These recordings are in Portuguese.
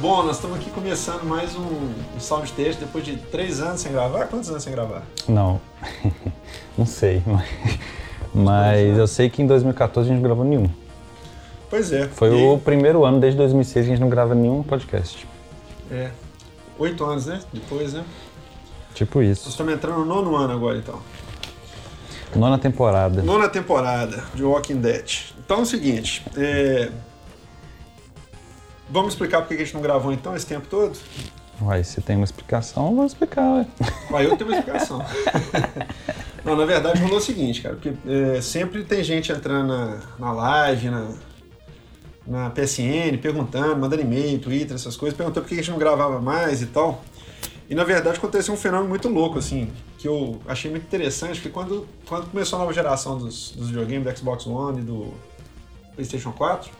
bom, nós estamos aqui começando mais um, um sound test depois de três anos sem gravar. Quantos anos sem gravar? Não, não sei, mas, mas eu sei que em 2014 a gente não gravou nenhum. Pois é. Foi E- o primeiro ano desde 2006 que a gente não grava nenhum podcast. É. Oito anos, né? Depois, né? Tipo Nós isso. estamos entrando no nono ano agora, então. Nona temporada. Nona temporada de Walking Dead. Então é o seguinte, é... Vamos explicar por que a gente não gravou então esse tempo todo? Uai, se tem uma explicação, vou explicar, ué. Aí eu tenho uma explicação. Não, na verdade rolou o seguinte, cara, porque é, sempre tem gente entrando na, na live, na, na PSN, perguntando, mandando e-mail, Twitter, essas coisas, perguntando por que a gente não gravava mais e tal. E na verdade aconteceu um fenômeno muito louco, assim, que eu achei muito interessante, que quando, quando começou a nova geração dos, dos videogames do Xbox One e do PlayStation 4,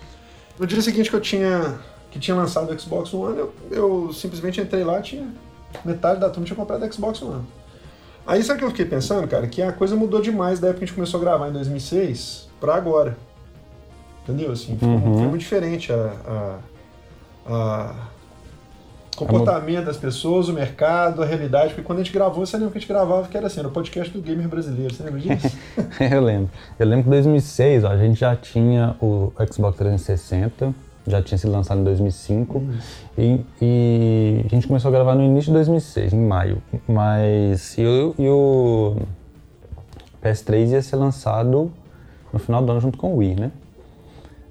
no dia seguinte que eu tinha que tinha lançado o Xbox One, eu, eu simplesmente entrei lá, tinha metade da turma tinha comprado o Xbox One. Aí sabe o que eu fiquei pensando, cara? Que a coisa mudou demais da época que a gente começou a gravar em 2006 pra agora. Entendeu? Assim, ficou, Uhum. foi muito diferente a, a, a comportamento das pessoas, o mercado, a realidade. Porque quando a gente gravou, você lembra que a gente gravava que era assim, era o podcast do gamer brasileiro. Você lembra disso? eu lembro. Eu lembro que em 2006 ó, a gente já tinha o Xbox 360, já tinha sido lançado em 2005. E, e a gente começou a gravar no início de 2006, em maio. Mas e o, e o PS3 ia ser lançado no final do ano junto com o Wii, né?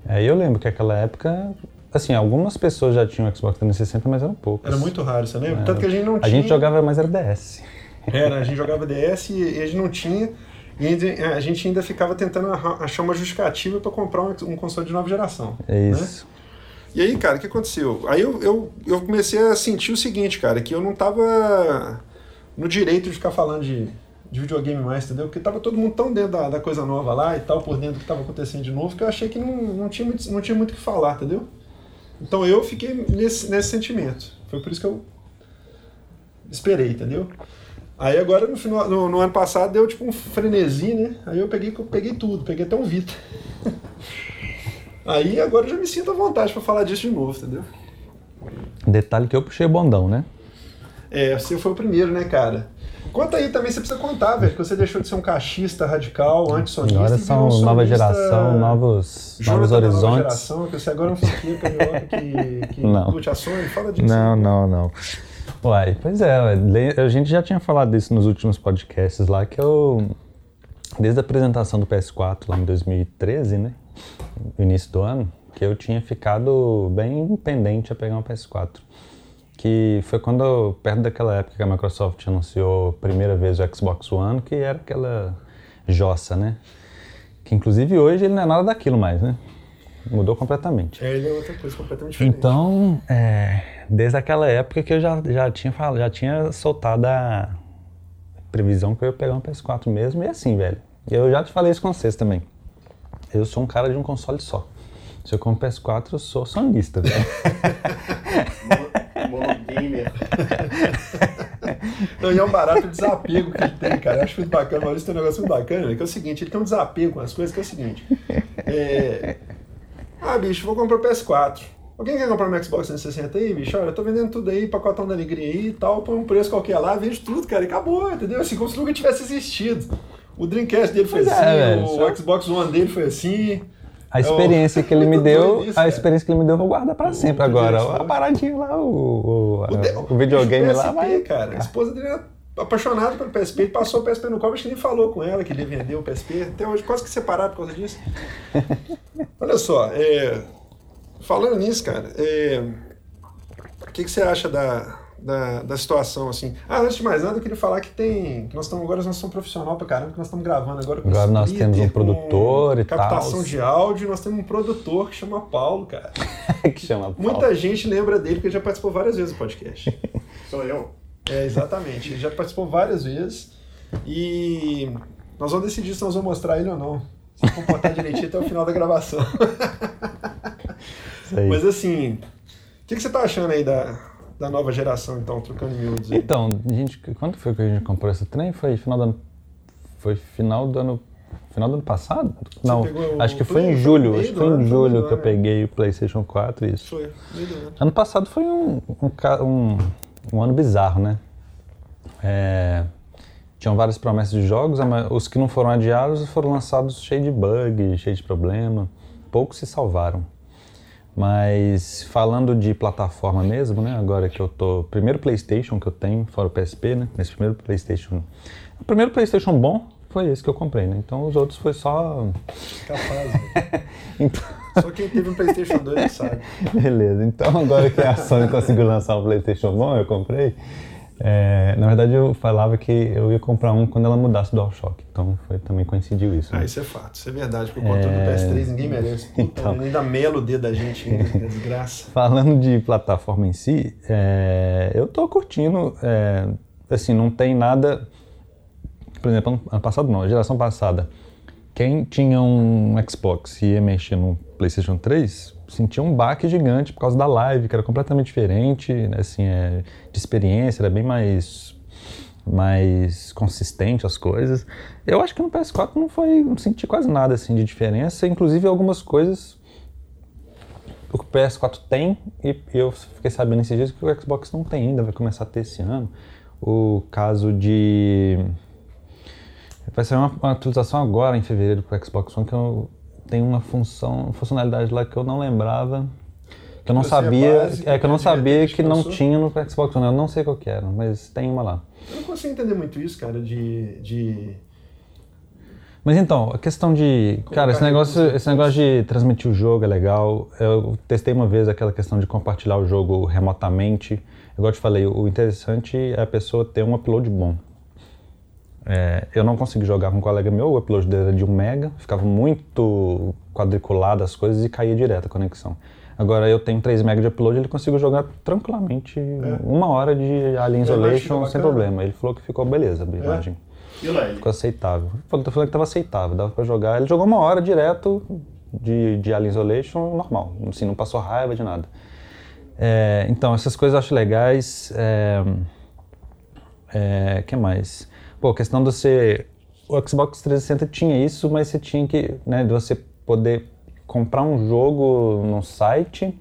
Aí eu lembro que naquela época, assim, algumas pessoas já tinham Xbox 360, mas eram poucas. Era muito raro, você lembra? Tanto que a gente não A tinha. gente jogava mais era DS. Era, a gente jogava DS e a gente não tinha. E ainda- a gente ainda ficava tentando achar uma justificativa para comprar um, console de nova geração. É né? E aí, cara, o que aconteceu? Aí eu, eu, eu comecei a sentir o seguinte, cara, que eu não tava no direito de ficar falando de, de videogame mais, entendeu? Porque tava todo mundo tão dentro da, da coisa nova lá e tal, por dentro do que tava acontecendo de novo, que eu achei que não, não, tinha, muito, não tinha muito o que falar, entendeu? Então eu fiquei nesse, nesse sentimento. Foi por isso que eu esperei, entendeu? Aí agora no, final, no, no ano passado deu tipo um frenesi, né? Aí eu peguei, eu peguei tudo, peguei até um Vita. Aí agora eu já me sinto à vontade pra falar disso de novo, entendeu? Detalhe que eu puxei o bondão, né? É, você foi o primeiro, né, cara? Conta aí também, você precisa contar, velho, que você deixou de ser um cachista radical, antissonista. Agora são um nova geração, novos, novos da nova horizontes. geração, que você agora é um carioca que, que Não. curte a fala disso. Não, não, não. Uai, pois é, a gente já tinha falado disso nos últimos podcasts lá, que eu, desde a apresentação do PS4 lá em 2013, né, no início do ano, que eu tinha ficado bem pendente a pegar um PS4. Que foi quando, perto daquela época que a Microsoft anunciou a primeira vez o Xbox One, que era aquela jossa, né? Que inclusive hoje ele não é nada daquilo mais, né? Mudou completamente. É, ele é outra coisa completamente diferente. Então, é, desde aquela época que eu já, já, tinha, falado, já tinha soltado a previsão que eu ia pegar um PS4 mesmo, e assim, velho. Eu já te falei isso com vocês também. Eu sou um cara de um console só. Se eu compro PS4, eu sou sonista, velho. Monogamer. Não, e é um barato desapego que ele tem, cara. Eu acho muito bacana. O Maurício tem um negócio muito bacana, né? que é o seguinte, ele tem um desapego com as coisas, que é o seguinte. é, Ah, bicho, vou comprar o PS4. Alguém quer comprar um Xbox 360 aí, bicho? Olha, eu tô vendendo tudo aí, pacotão da alegria aí e tal, põe um preço qualquer lá, vende tudo, cara, e acabou, entendeu? Assim, como se nunca tivesse existido. O Dreamcast dele foi Pois é, assim, o só- Xbox One dele foi assim. A experiência que ele me deu, isso, a experiência que ele me deu, eu vou guardar pra sempre Muito agora. A né? paradinha lá, o, o, O, o videogame o lá vai. cara. A esposa dele era apaixonada pelo PSP, ele passou o PSP no colo, acho que nem falou com ela que ele vendeu o PSP. Até hoje quase que separaram por causa disso. Olha só, é, falando nisso, cara, é, o que, que você acha da, da, da situação, assim? Ah, antes de mais nada, eu queria falar que tem. Que nós estamos agora, nós somos profissional pra caramba, que nós estamos gravando agora com Agora nós temos um produtor e Captação tal. de áudio, nós temos um produtor que chama Paulo, cara. que chama Muita Paulo. gente lembra dele porque ele já participou várias vezes do podcast. Sou eu. É, exatamente. Ele já participou várias vezes. E nós vamos decidir se nós vamos mostrar ele ou não. Se comportar direitinho até o final da gravação. Isso aí. Mas assim, o que, que você tá achando aí da, da nova geração, então, trocando miúdos aí? Então, a gente, quando foi que a gente comprou esse trem? Foi final do ano, foi final do ano Final do ano passado? Você não, acho que foi em julho. Acho que foi em julho que eu peguei o PlayStation 4, isso. Foi, ano. Passado foi um, um, um, um ano bizarro, né? É, tinham várias promessas de jogos, os que não foram adiados foram lançados cheios de bug, cheios de problema. Poucos se salvaram. Mas falando de plataforma mesmo, né? Agora que eu tô. Primeiro PlayStation que eu tenho, fora o PSP, né? Esse primeiro PlayStation. O primeiro PlayStation bom foi esse que eu comprei, né? Então os outros foi só. Capaz. Então... Só quem teve um PlayStation 2 sabe. Beleza. Então agora que a Sony conseguiu lançar um PlayStation bom, eu comprei. É, na verdade, eu falava que eu ia comprar um quando ela mudasse do DualShock. Então foi, também coincidiu isso. Né? Ah, isso é fato. Isso é verdade. Porque o controle é... do PS3 ninguém merece. Puta, então, ainda mela o dedo da gente, ainda, desgraça. Falando de plataforma em si, é, eu tô curtindo. É, assim, não tem nada. Por exemplo, ano passado não, geração passada. Quem tinha um Xbox e ia mexer no PlayStation 3 sentia um baque gigante por causa da live, que era completamente diferente, assim, é, de experiência, era bem mais mais consistente as coisas. Eu acho que no PS4 não foi, não senti quase nada assim de diferença, inclusive algumas coisas o PS4 tem e eu fiquei sabendo esses dias que o Xbox não tem ainda, vai começar a ter esse ano. O caso de vai sair uma, uma atualização agora em fevereiro para o Xbox One que eu tem uma função, funcionalidade lá que eu não lembrava, que eu não Você sabia, é, básica, é que eu não sabia que não tinha no Xbox One. Eu não sei qual que era, mas tem uma lá. Eu não consigo entender muito isso, cara, de, de... Mas então, a questão de. Cara, esse negócio, esse negócio de transmitir o jogo é legal. Eu testei uma vez aquela questão de compartilhar o jogo remotamente. Igual eu te falei, o interessante é a pessoa ter um upload bom. É, eu não consegui jogar com um colega meu, o upload dele era de 1 mega, ficava muito quadriculado as coisas e caía direto a conexão. Agora eu tenho 3 mega de upload, ele consigo jogar tranquilamente é. uma hora de Alien Isolation sem problema. Ele falou que ficou beleza a é. imagem. É. E lá ele? Ficou aceitável. Falou que estava aceitável, dava para jogar. Ele jogou uma hora direto de, de Alien Isolation normal, assim, não passou raiva de nada. É, então, essas coisas eu acho legais. É, é, que mais? Pô, a questão de você. O Xbox 360 tinha isso, mas você tinha que. Né, de você poder comprar um jogo no site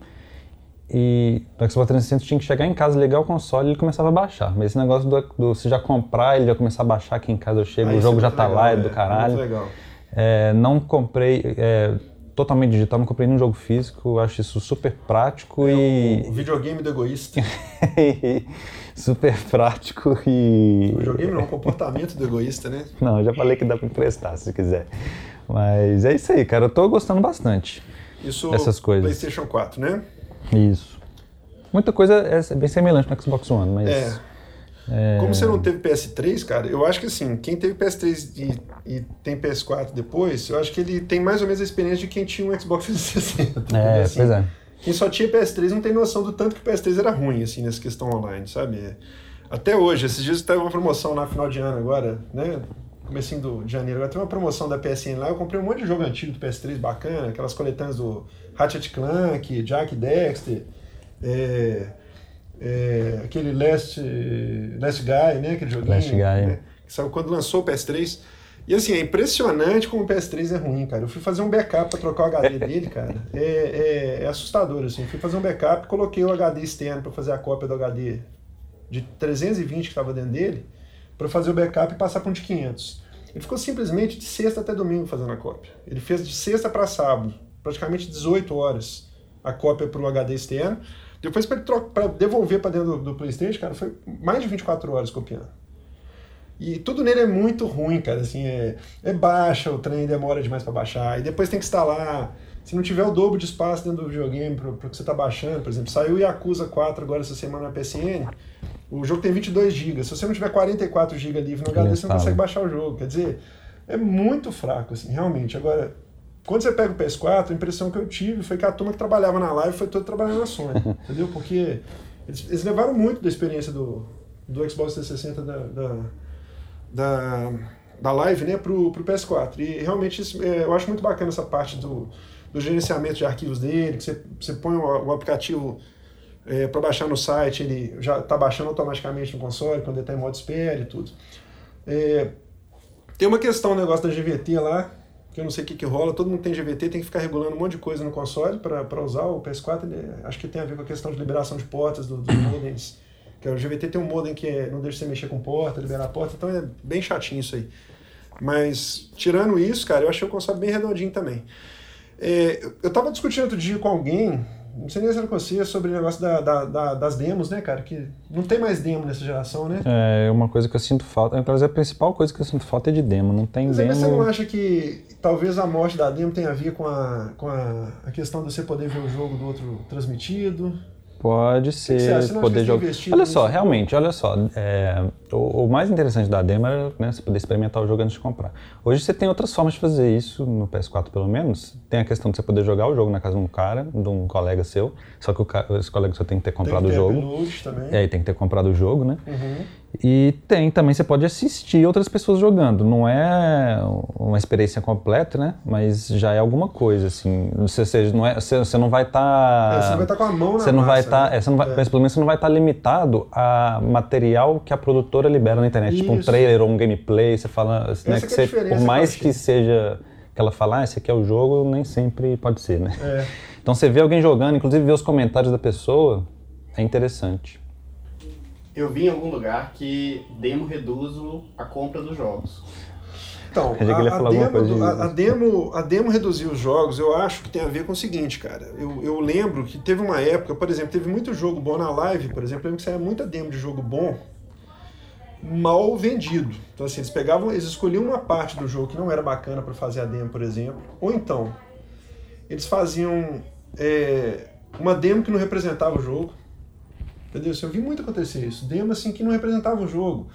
e o Xbox 360 tinha que chegar em casa, ligar o console e ele começava a baixar. Mas esse negócio do, do você já comprar, ele já começar a baixar aqui em casa, eu chego, o jogo é já tá legal, lá, é do caralho. Muito legal. É, não comprei. É, totalmente digital, não comprei nenhum jogo físico, acho isso super prático é e. O videogame do egoísta. super prático e. O videogame não, é um comportamento do egoísta, né? Não, eu já falei que dá pra emprestar se quiser. Mas é isso aí, cara, eu tô gostando bastante. Isso dessas coisas. PlayStation 4, né? Isso. Muita coisa é bem semelhante no Xbox One, mas. É. É... Como você não teve PS3, cara, eu acho que assim, quem teve PS3 e, e, tem PS4 depois, eu acho que ele tem mais ou menos a experiência de quem tinha um Xbox 360. É, assim, pois é. Quem só tinha PS3 não tem noção do tanto que o PS3 era ruim, assim, nessa questão online, sabe? Até hoje, esses dias teve uma promoção na final de ano agora, né? Comecinho do, de janeiro, agora tem uma promoção da PSN lá, eu comprei um monte de jogo antigo do PS3 bacana, aquelas coletâneas do Ratchet Clank, Jack Dexter, é, é, aquele Last, Last Guy, né? Aquele joguinho. Last Guy. Né? Saiu quando lançou o PS3. E assim, é impressionante como o PS3 é ruim, cara. Eu fui fazer um backup para trocar o HD dele, cara. É, é, é, assustador, assim. Fui fazer um backup, coloquei o HD externo para fazer a cópia do HD de 320 que estava dentro dele, para fazer o backup e passar para um de 500. Ele ficou simplesmente de sexta até domingo fazendo a cópia. Ele fez de sexta para sábado, praticamente 18 horas, a cópia para o HD externo. Depois, para devolver para dentro do, do, PlayStation, cara, foi mais de 24 horas copiando. E tudo nele é muito ruim, cara. Assim, é, é baixa, o trem demora demais para baixar. E depois tem que instalar. Se não tiver o dobro de espaço dentro do videogame para o que você está baixando, por exemplo, saiu o Yakuza 4 agora essa semana na PSN. O jogo tem 22 GB. Se você não tiver 44 GB livre no HD, você não consegue baixar o jogo. Quer dizer, é muito fraco, assim, realmente. Agora, quando você pega o PS4, a impressão que eu tive foi que a turma que trabalhava na live foi toda trabalhando na Sony, entendeu? Porque eles, eles, levaram muito da experiência do, do Xbox 360 da, da, da, da live né, pro, pro PS4. E realmente isso, é, eu acho muito bacana essa parte do, do gerenciamento de arquivos dele, que você, você põe o, o aplicativo é, para baixar no site, ele já está baixando automaticamente no console, quando ele está em modo espera e tudo. É, Tem uma questão, o um negócio da GVT lá, que eu não sei o que, que rola, todo mundo tem GVT, tem que ficar regulando um monte de coisa no console para usar o PS4, ele, acho que tem a ver com a questão de liberação de portas do, dos modems. Que o GVT tem um modem que é, não deixa você mexer com porta, liberar a porta, então é bem chatinho isso aí. Mas, tirando isso, cara, eu achei o console bem redondinho também. É, eu tava discutindo outro dia com alguém, não sei nem se era com você, sobre o negócio da, da, da, das demos, né, cara? Que não tem mais demo nessa geração, né? É, uma coisa que eu sinto falta, talvez a principal coisa que eu sinto falta é de demo, não tem Mas demo. você não acha que talvez a morte da demo tenha a ver com a, com a, a questão de você poder ver o jogo do outro transmitido? Pode ser, você poder jogar. Olha só, realmente, olha só. é, o, o mais interessante da demo era né, você poder experimentar o jogo antes de comprar. Hoje você tem outras formas de fazer isso, no PS4 pelo menos. Tem a questão de você poder jogar o jogo na casa de um cara, de um colega seu. Só que o, esse colega seu tem que ter Tem comprado que o ter jogo. upload também. É, e tem que ter comprado o jogo, né? Uhum. E tem também, você pode assistir outras pessoas jogando. Não é uma experiência completa, né? Mas já é alguma coisa, assim. Você, você, não, é, você, você não vai estar. É, você não vai estar com a mão na Você não vai estar. né? você não vai, É. Mas pelo menos você não vai estar limitado a material que a produtora libera na internet. Tipo um Isso. trailer ou um gameplay. Você fala. né, que é que você, por que mais achei. que seja. Que ela fala, ah, esse aqui é o jogo, nem sempre pode ser, né? É. Então você vê alguém jogando, inclusive ver os comentários da pessoa, é interessante. Eu vi em algum lugar que demo reduz a compra dos jogos. Então, a, a demo, a, a demo, a demo reduzir os jogos, eu acho que tem a ver com o seguinte, cara. Eu, eu lembro que teve uma época, por exemplo, teve muito jogo bom na live, por exemplo, eu lembro que saía muita demo de jogo bom mal vendido. Então, assim, eles pegavam, eles escolhiam uma parte do jogo que não era bacana para fazer a demo, por exemplo, ou então eles faziam é, uma demo que não representava o jogo. Entendeu? Assim, eu vi muito acontecer isso. Demo assim que não representava o jogo.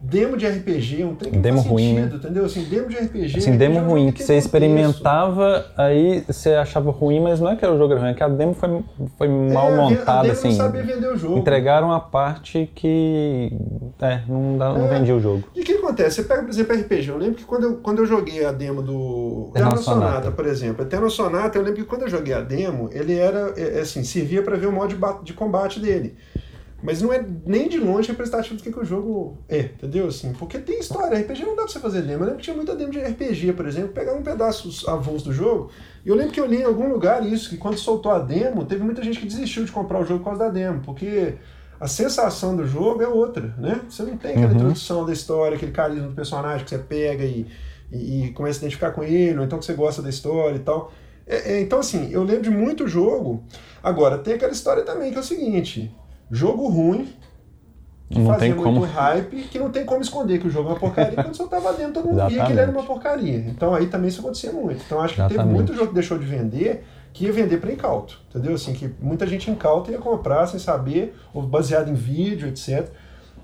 Demo de RPG, um trem que não Demo faz ruim, sentido, entendeu? Assim, demo de RPG. Assim, demo não ruim, que você contexto. experimentava, aí você achava ruim, mas não é que era o jogo era ruim, é que a demo foi, foi mal É, montada, assim. não sabia vender o jogo. Entregaram a parte que. É, não, dá, não É. vendia o jogo. E o que acontece? Você pega, por exemplo, RPG. Eu lembro que quando eu, quando eu joguei a demo do Eterno Sonata, Sonata. por exemplo. Eterno Sonata, eu lembro que quando eu joguei a demo, ele era, é, assim, servia para ver o modo de, de combate dele. Mas não é nem de longe representativo do que, que o jogo é, entendeu? Assim, porque tem história. RPG não dá pra você fazer demo. Eu lembro que tinha muita demo de RPG, por exemplo, pegar um pedaço avulso do jogo. E eu lembro que eu li em algum lugar isso, que quando soltou a demo, teve muita gente que desistiu de comprar o jogo por causa da demo, porque a sensação do jogo é outra, né? Você não tem aquela Uhum. introdução da história, aquele carisma do personagem que você pega e, e, e começa a identificar com ele, ou então que você gosta da história e tal. É, é, então, assim, eu lembro de muito jogo. Agora, tem aquela história também que é o seguinte: jogo ruim, que Não fazia tem como. muito hype, que não tem como esconder que o jogo é uma porcaria, quando você tava dentro, todo mundo via que ele era uma porcaria. Então aí também isso acontecia muito. Então acho que teve Exatamente. muito jogo que deixou de vender que ia vender para incauto, entendeu? Assim, que muita gente incauta ia comprar sem saber, ou baseado em vídeo, etc.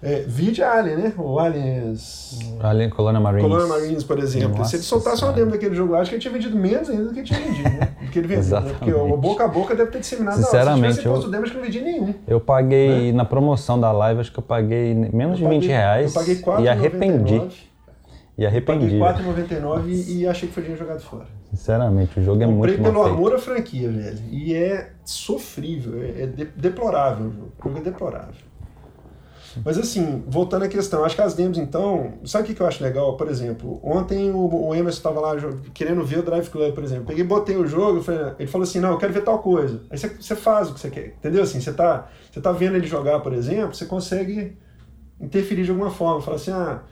É, vídeo é Alien, né? O Aliens... Alien Colônia Marines. Colônia Marines, por exemplo. Nossa Se ele soltasse uma demo daquele jogo lá, acho que ele tinha vendido menos ainda do que ele tinha vendido, né? Do que ele vendeu, né? Porque o boca a boca deve ter disseminado. Sinceramente, se tivesse posto eu- demo, acho que não vendia nenhum. Eu paguei, na promoção da live, acho que eu paguei menos de Eu 20 paguei- reais Eu paguei e arrependi. 4,99. E arrependi. Paguei 4,99 e achei que foi dinheiro jogado fora. Sinceramente, o jogo é Comprei muito pelo amor à franquia, velho. E é sofrível, é, é de- deplorável o jogo. O jogo é deplorável. Mas assim, voltando à questão, acho que as demos então. Sabe o que, que eu acho legal? Por exemplo, ontem o, Emerson estava lá querendo ver o Drive Club, por exemplo. Peguei, botei o jogo, falei- ele falou assim: não, eu quero ver tal coisa. Aí você, faz o que você quer, entendeu? Assim, você tá, você tá vendo ele jogar, por exemplo, você consegue interferir de alguma forma. Fala assim: ah,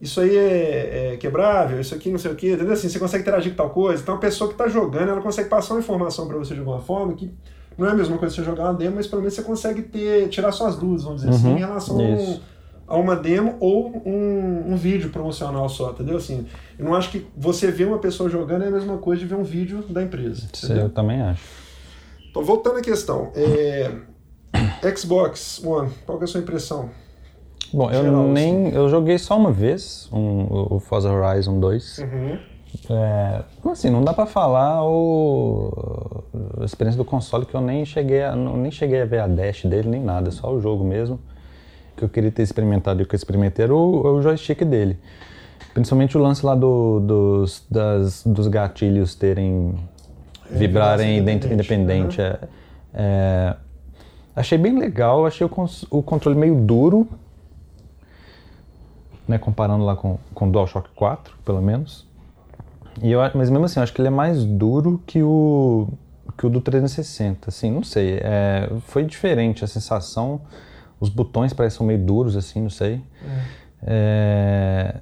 isso aí é, é quebrável, isso aqui não sei o quê, entendeu? Assim, você consegue interagir com tal coisa. Então a pessoa que está jogando, ela consegue passar uma informação para você de alguma forma que não é a mesma coisa você jogar uma demo, mas pelo menos você consegue ter, tirar suas dúvidas, vamos dizer assim, Uhum, em relação a, isso. a uma demo ou um, um vídeo promocional só, entendeu? Assim, eu não acho que você ver uma pessoa jogando é a mesma coisa de ver um vídeo da empresa. Isso eu também acho. Então, voltando à questão, é, Xbox One, qual que é a sua impressão? Bom, eu Geral, nem. Eu joguei só uma vez um, o Forza Horizon 2. Uhum. É, assim, não dá pra falar o, a experiência do console que eu nem cheguei a, não- nem cheguei a ver a dash dele nem nada, só o jogo mesmo que eu queria ter experimentado e que eu experimentei era o, o joystick dele. Principalmente o lance lá do- dos, das- dos gatilhos terem vibrarem vibração dentro independente, independente. é- é, achei bem legal, achei o, o controle meio duro. né, comparando lá com, com o DualShock 4, pelo menos. E eu, mas mesmo assim, eu acho que ele é mais duro que o, que o do 360, assim, não sei. É, foi diferente a sensação. Os botões parecem meio duros, assim, não sei. É,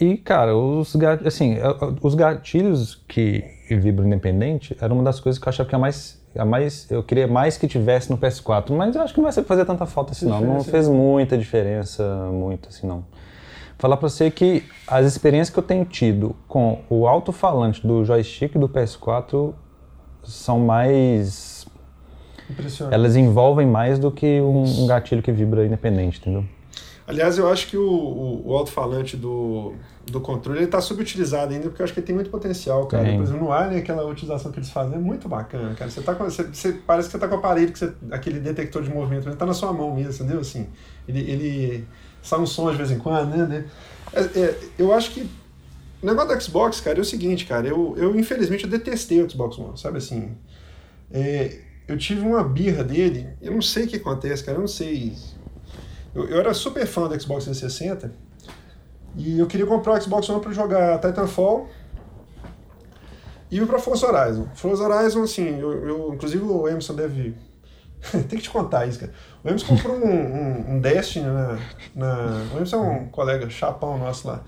e, cara, os, gat- assim, é, os gatilhos que vibram independente era uma das coisas que eu achava que a mais, a mais. Eu queria mais que tivesse no PS4, mas eu acho que não vai fazer tanta falta assim, não. Não fez muita diferença, muito assim, não. Falar pra você que as experiências que eu tenho tido com o alto-falante do joystick do PS4 são mais. Impressionante. Elas envolvem mais do que um, um gatilho que vibra independente, entendeu? Aliás, eu acho que o, o, o alto-falante do, do controle está subutilizado ainda, porque eu acho que ele tem muito potencial, cara. Tem. Por exemplo, no Alien, aquela utilização que eles fazem é muito bacana, cara. Você tá com, você, você- parece que você tá com o aparelho, que você, aquele detector de movimento, ele tá na sua mão mesmo, entendeu? Assim, ele, ele sai um som de vez em quando, né? né? É- é, eu acho que o negócio do Xbox, cara, é o seguinte, cara. Eu, eu infelizmente, eu detestei o Xbox One, sabe assim? É, eu tive uma birra dele, eu não sei o que acontece, cara, eu não sei. Eu, eu era super fã do Xbox 360 e eu queria comprar o Xbox One para jogar Titanfall e para Forza Horizon. Forza Horizon, assim, eu, eu- inclusive o Emerson deve. Tem que te contar isso, cara. O Emerson comprou um, um, um Destiny na, na. O Emerson é um colega chapão nosso lá.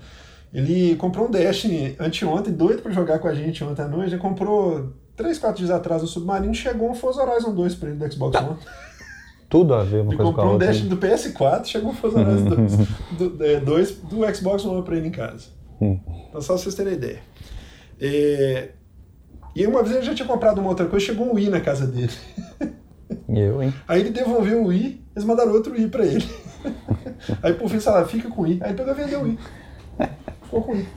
Ele comprou um Destiny anteontem, doido para jogar com a gente ontem à noite. Ele comprou 3, 4 dias atrás no Submarino chegou um Forza Horizon 2 para ele do Xbox One. Tudo a ver uma Ele coisa com a comprou um outra. Destiny do PS4, chegou a fazer Horizon 2 do, é, dois do Xbox One pra ele em casa. Hum. Então, só pra vocês terem ideia. É, E uma vez ele já tinha comprado uma outra coisa, chegou um Wii na casa dele. Eu, hein? Aí ele devolveu o Wii, eles mandaram outro Wii pra ele. Aí por fim falaram, fica com Wii. Aí ele pegou e vendeu o Wii. Ficou com o Wii.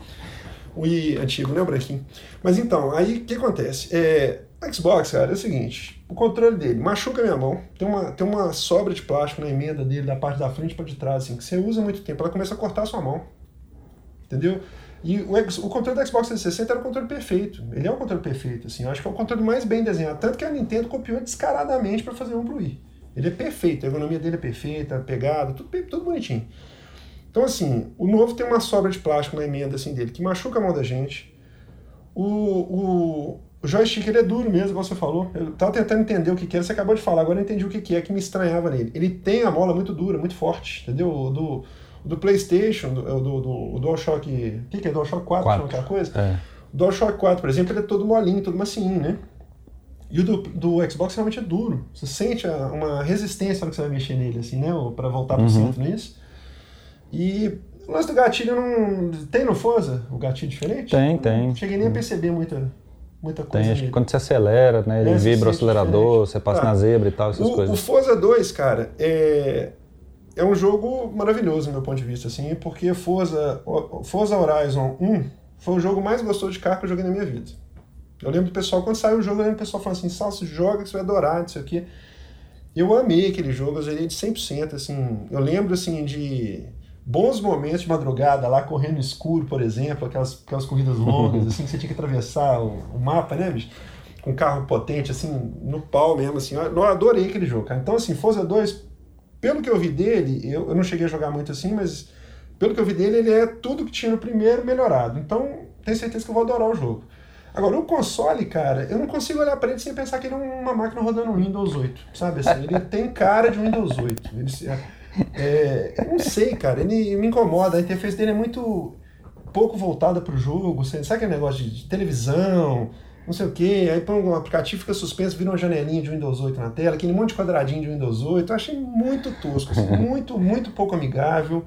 O Wii antigo, né, o branquinho. Mas então, aí o que acontece? É, o Xbox, cara, é o seguinte, o controle dele machuca a minha mão, tem uma, tem uma sobra de plástico na emenda dele, da parte da frente para de trás, assim, que você usa muito tempo, ela começa a cortar a sua mão. Entendeu? E o, o controle do Xbox 360 era o controle perfeito. Ele é o controle perfeito, assim. Eu acho que é o controle mais bem desenhado. Tanto que a Nintendo copiou descaradamente para fazer um pro Wii. Ele é perfeito, a ergonomia dele é perfeita, a pegada, tudo, tudo bonitinho. Então, assim, o novo tem uma sobra de plástico na emenda assim, dele, que machuca a mão da gente. O, o, o joystick ele é duro mesmo, igual você falou. Eu tava tentando entender o que, que era, você acabou de falar, agora eu entendi o que, que é que me estranhava nele. Ele tem a mola muito dura, muito forte, entendeu? Do, do PlayStation, do, o do, do, o DualShock. O que, que é? DualShock 4, Quatro. chama aquela coisa? É. O DualShock 4, por exemplo, ele é todo molinho, todo macinho, né? E o do, do Xbox realmente é duro. Você sente a- uma resistência na hora que você vai mexer nele, assim, né? Para voltar pro Uhum. centro nisso. E o lance do gatilho não. Tem no Forza o gatilho diferente? Tem, tem. Não cheguei nem a perceber muita, muita coisa. Tem, acho que quando você acelera, né? Ele É, vibra o acelerador, diferente. você passa Tá. na zebra e tal, essas O, o coisas. Forza 2, cara, é, é um jogo maravilhoso, do meu ponto de vista, assim, porque Forza, Forza Horizon 1 foi o jogo mais gostoso de carro que eu joguei na minha vida. Eu lembro do pessoal, quando saiu o jogo, eu lembro do pessoal falando assim, Salso, joga que você vai adorar, não sei o quê. Eu amei aquele jogo, eu zerei de 100%, assim, eu lembro, assim, de bons momentos de madrugada, lá correndo no escuro, por exemplo, aquelas, aquelas corridas longas, assim, que você tinha que atravessar o, o mapa, né, bicho? Com um carro potente, assim, no pau mesmo, assim, eu, eu adorei aquele jogo, cara. Então, assim, Forza 2, pelo que eu vi dele, eu, eu não cheguei a jogar muito assim, mas pelo que eu vi dele, ele é tudo que tinha no primeiro melhorado. Então, tenho certeza que eu vou adorar o jogo. Agora, o console, cara, eu não consigo olhar para ele sem pensar que ele é uma máquina rodando um Windows 8, sabe? Assim, ele tem cara de Windows 8. Ele, se- é, eu não sei, cara, ele me incomoda. A interface dele é muito pouco voltada para o jogo. Sabe aquele negócio de, de televisão, não sei o quê? Aí põe um aplicativo, fica suspenso, vira uma janelinha de Windows 8 na tela, aquele monte de quadradinho de Windows 8. Eu achei muito tosco, assim, muito, muito pouco amigável,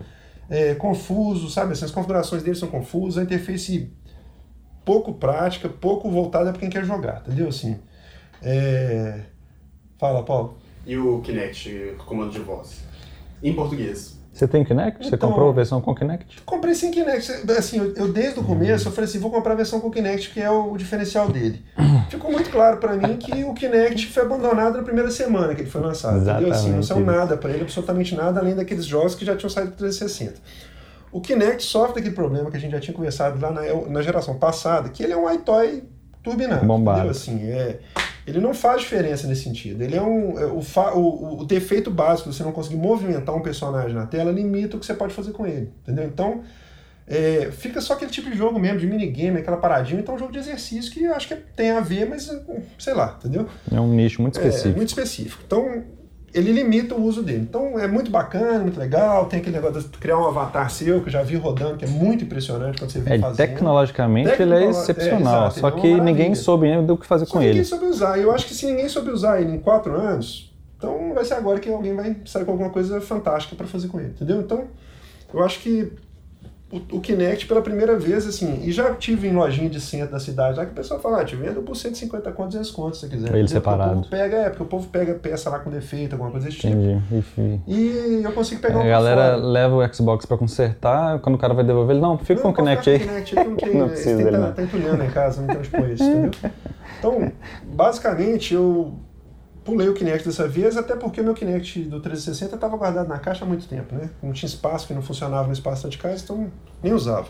é, confuso, sabe? Assim, as configurações dele são confusas, a interface pouco prática, pouco voltada para quem quer jogar, entendeu? Assim, é... Fala, Paulo. E o Kinect, comando de voz? Em português. Você tem Kinect? Você Então- comprou a versão com Kinect? Comprei sem Kinect. Assim, eu, eu desde o começo eu falei assim, vou comprar a versão com Kinect, que é o diferencial dele. Ficou muito claro pra mim que o Kinect foi abandonado na primeira semana que ele foi lançado. Entendeu? Assim, não saiu Exatamente. nada pra ele, absolutamente nada, além daqueles jogos que já tinham saído do 360. O Kinect sofre daquele problema que a gente já tinha conversado lá na, na geração passada, que ele é um iToy turbinado. Bombado. Entendeu? Assim, é, ele não faz diferença nesse sentido. Ele é um. é, O, o, o defeito básico, você não conseguir movimentar um personagem na tela, limita o que você pode fazer com ele. Entendeu? Então, é, fica só aquele tipo de jogo mesmo, de minigame, aquela paradinha. Então, é um jogo de exercício que eu acho que tem a ver, mas é, sei lá, entendeu? É um nicho muito É, específico. muito específico. Então, ele limita o uso dele. Então, é muito bacana, muito legal. Tem aquele negócio de criar um avatar seu, que eu já vi rodando, que é muito impressionante quando você vê É, fazendo. tecnologicamente ele é Tecnolo- é, excepcional, exato, só ele é uma que ninguém soube ainda do que fazer Só com ele. ninguém soube usar. E eu acho que se ninguém soube usar ele em quatro anos, então vai ser agora que alguém vai sair com alguma coisa fantástica para fazer com ele, entendeu? Então, eu acho que o, o Kinect, pela primeira vez, assim, e já tive em lojinha de centro da cidade lá que o pessoal fala, ah, te vendo por 150 contos, 200 contos, se você quiser. Pra ele separado. O povo pega, é, porque o povo pega peça lá com defeito, alguma coisa desse tipo. Entendi. Enfim. E eu consigo pegar A um por galera fora. leva o Xbox pra consertar, quando o cara vai devolver, ele, não, fica com o Kinect aí. Kinect não tem, Não esse precisa tem dele, tá, não. tá entulhando em casa, não tem onde pôr isso, entendeu? Então, basicamente, eu pulei o Kinect dessa vez, até porque o meu Kinect do 360 estava guardado na caixa há muito tempo, né? Não tinha espaço, que não funcionava no espaço de casa, então nem usava.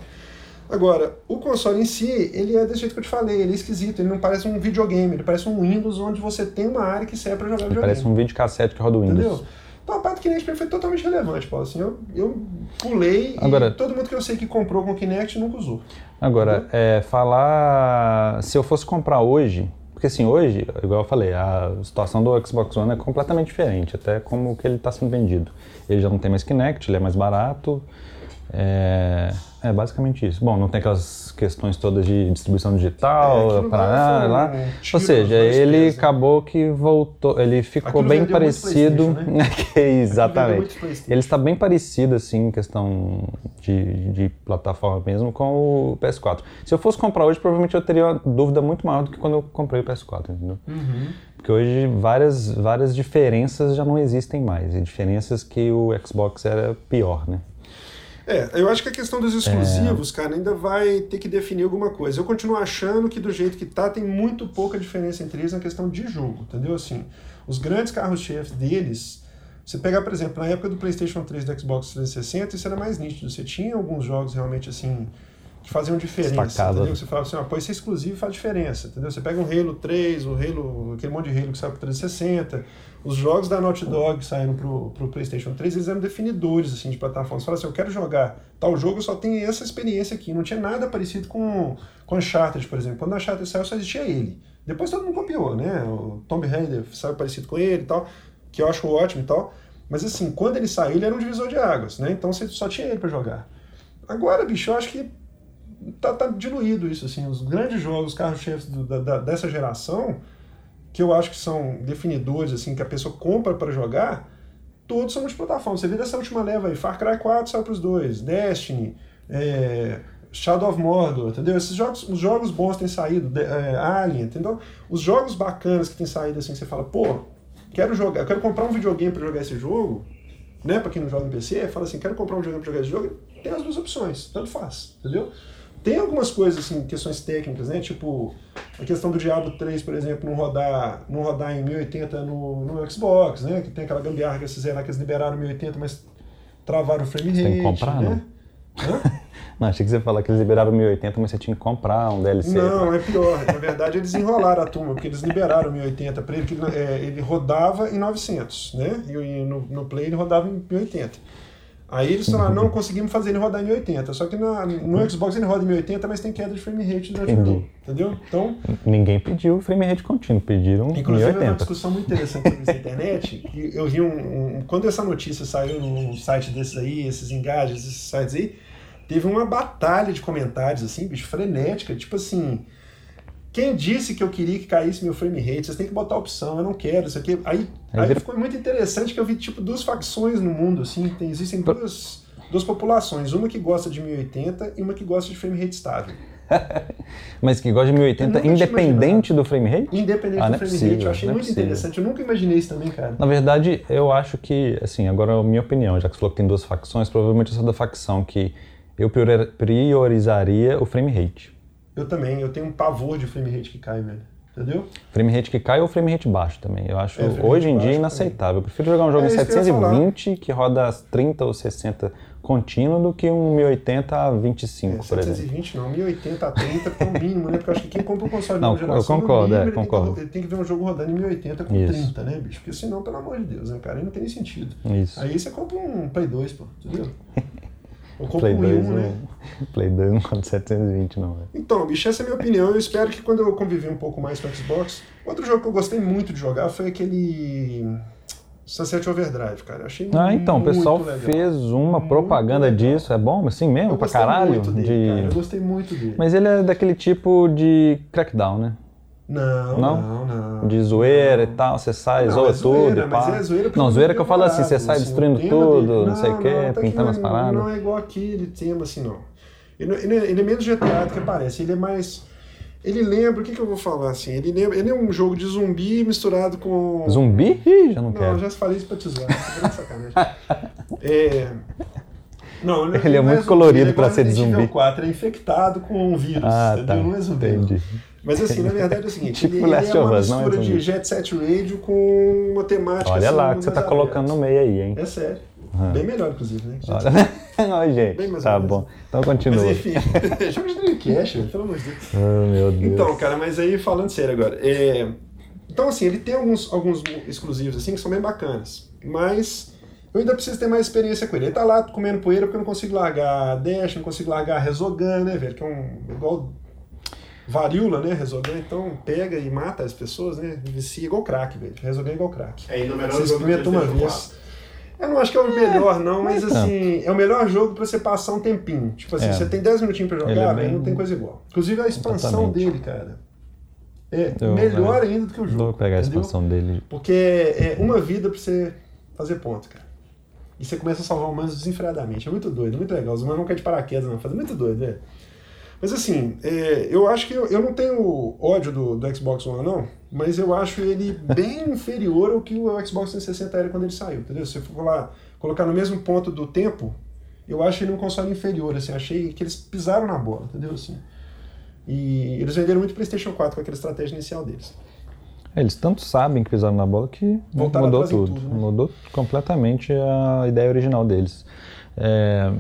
Agora, o console em si, ele é desse jeito que eu te falei, ele é esquisito, ele não parece um videogame, ele parece um Windows onde você tem uma área que serve para jogar Ele videogame. parece um vídeo cassete que roda o Windows. Entendeu? Então a parte do Kinect pra mim foi totalmente relevante, Paulo. Assim, eu, eu pulei Agora- e todo mundo que eu sei que comprou com o Kinect nunca usou. Agora, é, falar. Se eu fosse comprar hoje. Porque assim, hoje, igual eu falei, a situação do Xbox One é completamente diferente, até como que ele está sendo vendido. Ele já não tem mais Kinect, ele é mais barato. É, é basicamente isso. Bom, não tem aquelas questões todas de distribuição É, digital, para lá foi lá. um tiro Ou seja, ele né? acabou que voltou, ele ficou Aquilo bem muito parecido. PlayStation, Que Vendeu Exatamente. muito PlayStation. Ele está bem parecido, assim, em questão de, de plataforma mesmo, com o PS4. Se eu fosse comprar hoje, provavelmente eu teria uma dúvida muito maior do que quando eu comprei o PS4, entendeu? Uhum. Porque hoje várias, várias diferenças já não existem mais, e diferenças que o Xbox era pior, né? É, eu acho que a questão dos exclusivos, cara, ainda vai ter que definir alguma coisa. Eu continuo achando que do jeito que tá, tem muito pouca diferença entre eles na questão de jogo, entendeu? Assim, os grandes carros-chefes deles, você pegar, por exemplo, na época do PlayStation 3 e do Xbox 360, isso era mais nítido. Você tinha alguns jogos realmente assim que faziam diferença, Destacava. entendeu? Você falava assim, ah, pô, esse é exclusivo e faz diferença, entendeu? Você pega um Halo 3, o Halo, aquele monte de Halo que saiu pro 360, os jogos da Naughty Dog que saíram pro, pro PlayStation 3, eles eram definidores, assim, de plataformas. Você fala assim, eu quero jogar tal jogo, só tem essa experiência aqui. Não tinha nada parecido com, com Uncharted, por exemplo. Quando Uncharted saiu, só existia ele. Depois todo mundo copiou, né? O Tomb Raider saiu parecido com ele e tal, que eu acho ótimo e tal. Mas assim, quando ele saiu, ele era um divisor de águas, né? Então você só tinha ele para jogar. Agora, bicho, eu acho que tá, tá diluído isso, assim. Os grandes jogos, da- dessa geração, que eu acho que são definidores, assim, que a pessoa compra para jogar, todos são multiplataformas. Você vê dessa última leva aí, Far Cry 4 saiu pros dois, Destiny, é, Shadow of Mordor, entendeu? Esses jogos, os jogos bons têm saído, de- é, Alien, entendeu? Os jogos bacanas que têm saído, assim, você fala, pô, quero jogar, quero comprar um videogame para jogar esse jogo, né, para quem não joga no PC, fala assim, quero comprar um videogame para jogar esse jogo, tem as duas opções, tanto faz, entendeu? Tem algumas coisas, assim, questões técnicas, né, tipo a questão do Diablo 3, por exemplo, não rodar, não rodar em 1080 no, no Xbox, né, que tem aquela gambiarra que eles fizeram lá, que eles liberaram 1080, mas travaram o frame rate, tem que comprar, né? Hã? Não, achei que você ia falar que eles liberaram 1080, mas você tinha que comprar um DLC. Não, é pior. Na verdade, eles enrolaram a turma, porque eles liberaram o 1080 para ele, que é, ele rodava em 900, né? E e no, no Play ele rodava em 1080. Aí eles falaram, não conseguimos fazer ele rodar em 1080. Só que na- no Xbox ele roda em 1080, mas tem queda de frame rate durante o Entendi. jogo. Entendeu? Então, Ninguém pediu frame rate contínuo, pediram Inclusive, é uma 1080. discussão muito interessante na internet. que eu vi um, um- Quando essa notícia saiu num site desses aí, esses engajes, esses sites aí, teve uma batalha de comentários, assim, bicho, frenética. Tipo assim. Quem disse que eu queria que caísse meu frame rate? Vocês têm que botar opção, eu não quero, isso aqui. Aí, Aí aí vira- ficou muito interessante que eu vi, tipo, duas facções no mundo, assim. Tem, existem duas, duas populações. Uma que gosta de 1080 e uma que gosta de frame rate estável. Mas que gosta de Eu 1080, nunca tinha independente do frame rate? Independente Ah, do é frame possível, rate. Eu achei é muito possível. interessante. Eu nunca imaginei isso também, cara. Na verdade, eu acho que, assim, agora a minha opinião, já que você falou que tem duas facções, provavelmente sou da facção que eu priori- priorizaria o frame rate. Eu também, eu tenho um pavor de frame rate que cai, velho. Entendeu? Frame rate que cai ou frame rate baixo também. Eu acho É, hoje em dia inaceitável. Eu prefiro jogar um jogo É em isso que eu ia 720 que roda às 30 ou 60 contínuo do que um 1080 a 25, É, por exemplo. 720 não, 1080 a 30 é o mínimo, né? Porque eu acho que quem compra um console de Não, nova eu geração, no concordo, mínimo, é, ele tem que concordo. Ele tem que ver um jogo rodando em 1080 com Isso. 30, né, bicho? Porque senão, pelo amor de Deus, né, cara? Aí não tem nem sentido. Isso. Aí você compra um Play 2, pô, entendeu? Ou compra Play um 2, Wii 1, né? Play 2 não roda 720 não, velho. Então, bicho, essa é a minha opinião. Eu espero que quando eu convivi um pouco mais com o Xbox. Outro jogo que eu gostei muito de jogar foi aquele. Sunset Overdrive, cara. Eu achei Ah, então, o pessoal legal. fez uma Muito propaganda legal. disso. É bom assim mesmo? Eu pra gostei caralho? muito dele, de... cara. Eu gostei muito dele. Mas ele é daquele tipo de crackdown, né? Não, Não? não, não. De zoeira Não. e tal, você sai, Não, zoa é zoeira, tudo mas é zoeira não, zoeira que eu falo assim, você sai assim, destruindo tudo, dele- não, sei o quê, que pintando não, as paradas. Não é igual aquele tema assim, não. Ele, não- ele é- ele é menos GTA do que parece. Ele é mais. Ele lembra, o que, que eu vou falar assim? Ele lembra. Ele é um jogo de zumbi misturado com. Zumbi? Ih, já não Não, quero. eu já falei isso pra te zoar. Falando sacanagem. É. Não, Ele é não muito colorido ele é pra igual ser de zumbi. 4, é infectado com um vírus. Ah, entendeu? tá. Não é zumbi. não. Entendi. Mas assim, na verdade é o seguinte, Tipo ele, ele Last é uma Us, não é mistura de zumbi. Jet Set Radio com uma temática Olha assim, lá que você tá colocando no meio aí, hein? É sério. Aham. Bem melhor, inclusive, né? Olha. Ó, gente, Bem mais tá bom. Então Mas continua. enfim, jogo de Dreamcast, pelo amor de Deus. Oh, meu Deus. Então, cara, mas aí falando sério agora. é, Então, assim, ele tem alguns, alguns exclusivos assim que são bem bacanas. Mas eu ainda preciso ter mais experiência com ele. Ele tá lá comendo poeira porque eu não consigo largar Dash, não consigo largar Resogun, né, velho? Que é um. igual varíola, né? Resogun, então pega e mata as pessoas, né? Vicia igual crack, velho. Resogun é igual crack. É ainda o melhor Você experimenta uma vez. Eu não acho que é o melhor, não, mas assim, é o melhor jogo pra você passar um tempinho. Tipo assim, É. você tem 10 minutinhos pra Ele é jogar, bem- velho, não tem coisa igual. Inclusive a expansão Exatamente. dele, cara. É Eu- melhor é. ainda do que o jogo. Vou pegar a entendeu? expansão dele. Porque é uma vida pra você fazer ponto, cara. E você começa a salvar humanos desenfreadamente. É muito doido, muito legal. Os humanos não caem de paraquedas, não. Faz muito doido, velho. Mas assim, é, eu acho que eu, eu não tenho ódio do, do Xbox One, não. Mas eu acho ele bem inferior ao que o Xbox 360 era quando ele saiu, entendeu? Se eu for lá, colocar no mesmo ponto do tempo, eu acho ele um console inferior, assim. Achei que eles pisaram na bola, entendeu? Assim. E eles venderam muito PlayStation 4 com aquela estratégia inicial deles. É, Eles tanto sabem que pisaram na bola que Voltaram mudou tudo. tudo, né? Mudou completamente a ideia original deles. É,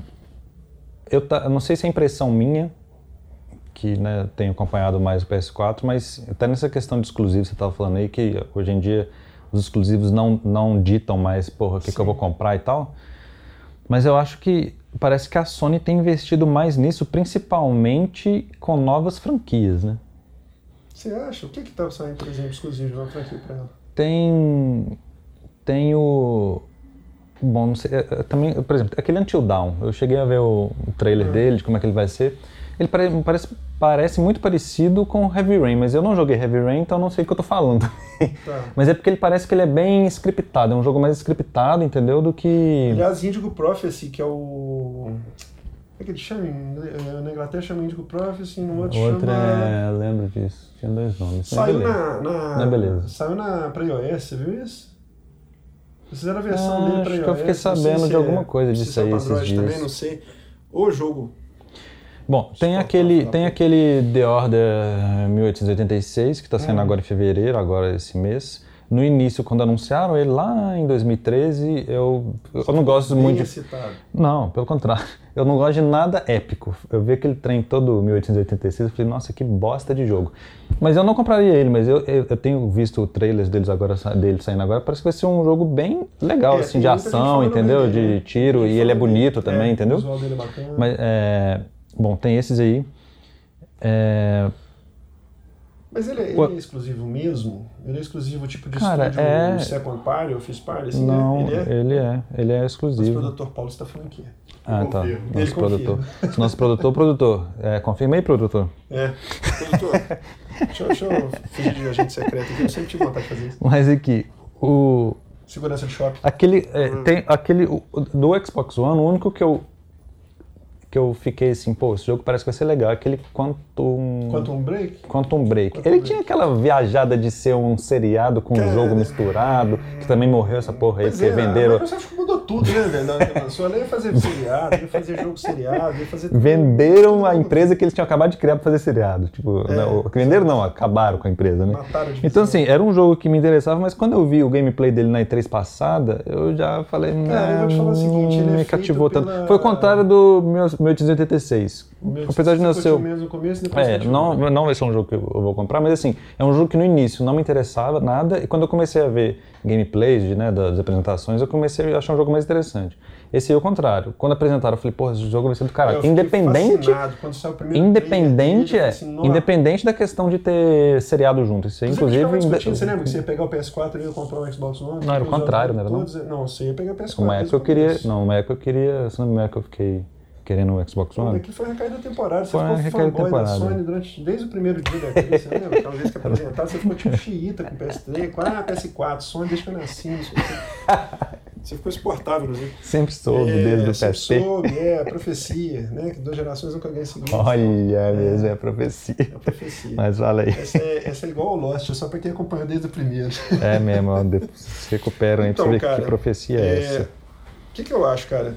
eu, ta- eu não sei se é impressão minha, que né, tenho acompanhado mais o PS4, mas até nessa questão de exclusivos, você estava falando aí que hoje em dia os exclusivos não, não ditam mais, porra, o que, que eu vou comprar e tal. Mas eu acho que parece que a Sony tem investido mais nisso, principalmente com novas franquias, né? Você acha? O que que tá saindo, por exemplo, exclusivo uma franquia pra ela? Tem. Tem o. Bom, não sei. é, é, Também, por exemplo, aquele Until Dawn. Eu cheguei a ver o, trailer dele, de como é que ele vai ser. Ele pare- parece, parece muito parecido com Heavy Rain, mas eu não joguei Heavy Rain, então não sei o que eu tô falando. Tá. mas é porque ele parece que ele é bem scriptado, é um jogo mais scriptado, entendeu? Do que. Aliás, Indigo Prophecy, que é o. É que ele chama? Em ingle- é, Na Inglaterra chama Indigo Prophecy, no outro, Outra chama. é. Eu lembro disso. Tinha dois nomes. Saiu na, na. Não, beleza. Saiu na pra iOS, você viu isso? Eles fizeram a versão Ah, dele pra acho iOS. que eu fiquei sabendo se de alguma coisa disso é aí esses dias. também, não sei. O jogo. Bom, tem aquele, tem aquele The Order 1886, que está saindo Hum. agora em fevereiro, agora esse mês. No início, quando anunciaram ele lá em 2013, eu, eu não gosto muito de... excitado. Não, pelo contrário. Eu não gosto de nada épico. Eu vi aquele trem todo 1886 e falei, nossa, que bosta de jogo. Mas eu não compraria ele, mas eu, eu, eu tenho visto trailers deles agora, dele saindo agora. Parece que vai ser um jogo bem legal, É, assim, de ação, entendeu? dele, De né? tiro, e ele é bonito também, É, entendeu? O visual dele é bacana. Mas, é, bom, tem esses aí. É, Mas ele, é- ele é exclusivo mesmo? Ele é exclusivo tipo de Cara, estúdio é- Second Party ou First Party? Assim, não, né? Ele é? ele é, ele é exclusivo. produtor Paulo está falando é. Ah, tá. confirmo. Ele Nosso confirma. produtor. Nosso produtor, produtor. É, confirma aí, produtor. É. Produtor, deixa, eu- deixa eu fingir de agente secreto aqui, eu sempre tive vontade de fazer isso. Mas aqui, o, Segurança de shopping. aquele, é, tem aquele, do Xbox One, o único que eu, que eu fiquei assim, pô, esse jogo parece que vai ser legal, aquele Quantum... Quantum Break? Quantum Break. Quantum Ele Break. tinha aquela viajada de ser um seriado com um Cara, jogo misturado, que também morreu essa porra aí, porque é, venderam... A Microsoft mudou tudo, né, velho? Que ela ia fazer seriado, ia fazer jogo seriado, ia fazer. Venderam a empresa que eles tinham acabado de criar pra fazer seriado. Tipo, É. não, venderam não, acabaram com a empresa, né? Mataram de Então, assim, era um jogo que me interessava, mas quando eu vi o gameplay dele na E3 passada, eu já falei, Cara, eu vou te falar o seguinte, me cativou tanto. pela- Foi o contrário do meu, meu 1886. O meu Apesar de não ser. o- mesmo começo, depois É, não, não vai ser um jogo que eu vou comprar, mas assim, é um jogo que no início não me interessava nada, e quando eu comecei a ver gameplays né, das apresentações, eu comecei a achar um jogo mais interessante. Esse aí é o contrário. Quando apresentaram, eu falei, porra, esse jogo vai ser do caralho. Independente. quando saiu o primeiro Independente, trailer, é. Independente da questão de ter seriado junto. Isso aí, Inclusive, inclusive. inde... discutindo, você lembra que você ia pegar o PS4 e ia comprar um Xbox One? Não, era o contrário, não era não? Não, você ia pegar o PS4. Uma desde época eu queria. Não, uma época eu queria. Se não uma época eu fiquei querendo o Xbox One. Daqui foi a recaída temporária. Você Foi uma ficou recaída fanboy temporária. da Sony durante, desde o primeiro dia da crise, você lembra? Aquela vez que apresentaram, você ficou tipo xiita com o PS3, com ah, PS4, Sony desde que eu nasci. Você ficou exportável, inclusive. Sempre soube é, desde o sempre PSP. soube, é, a profecia, né? Que duas gerações nunca ganham seguidas. Olha mesmo, é a profecia. É a profecia. Mas fala aí. Essa é, essa é igual ao Lost, é só pra quem acompanhou desde o primeiro. É mesmo, vocês recuperam aí pra Então, você ver cara, que profecia é, É, essa. O que, que eu acho, cara?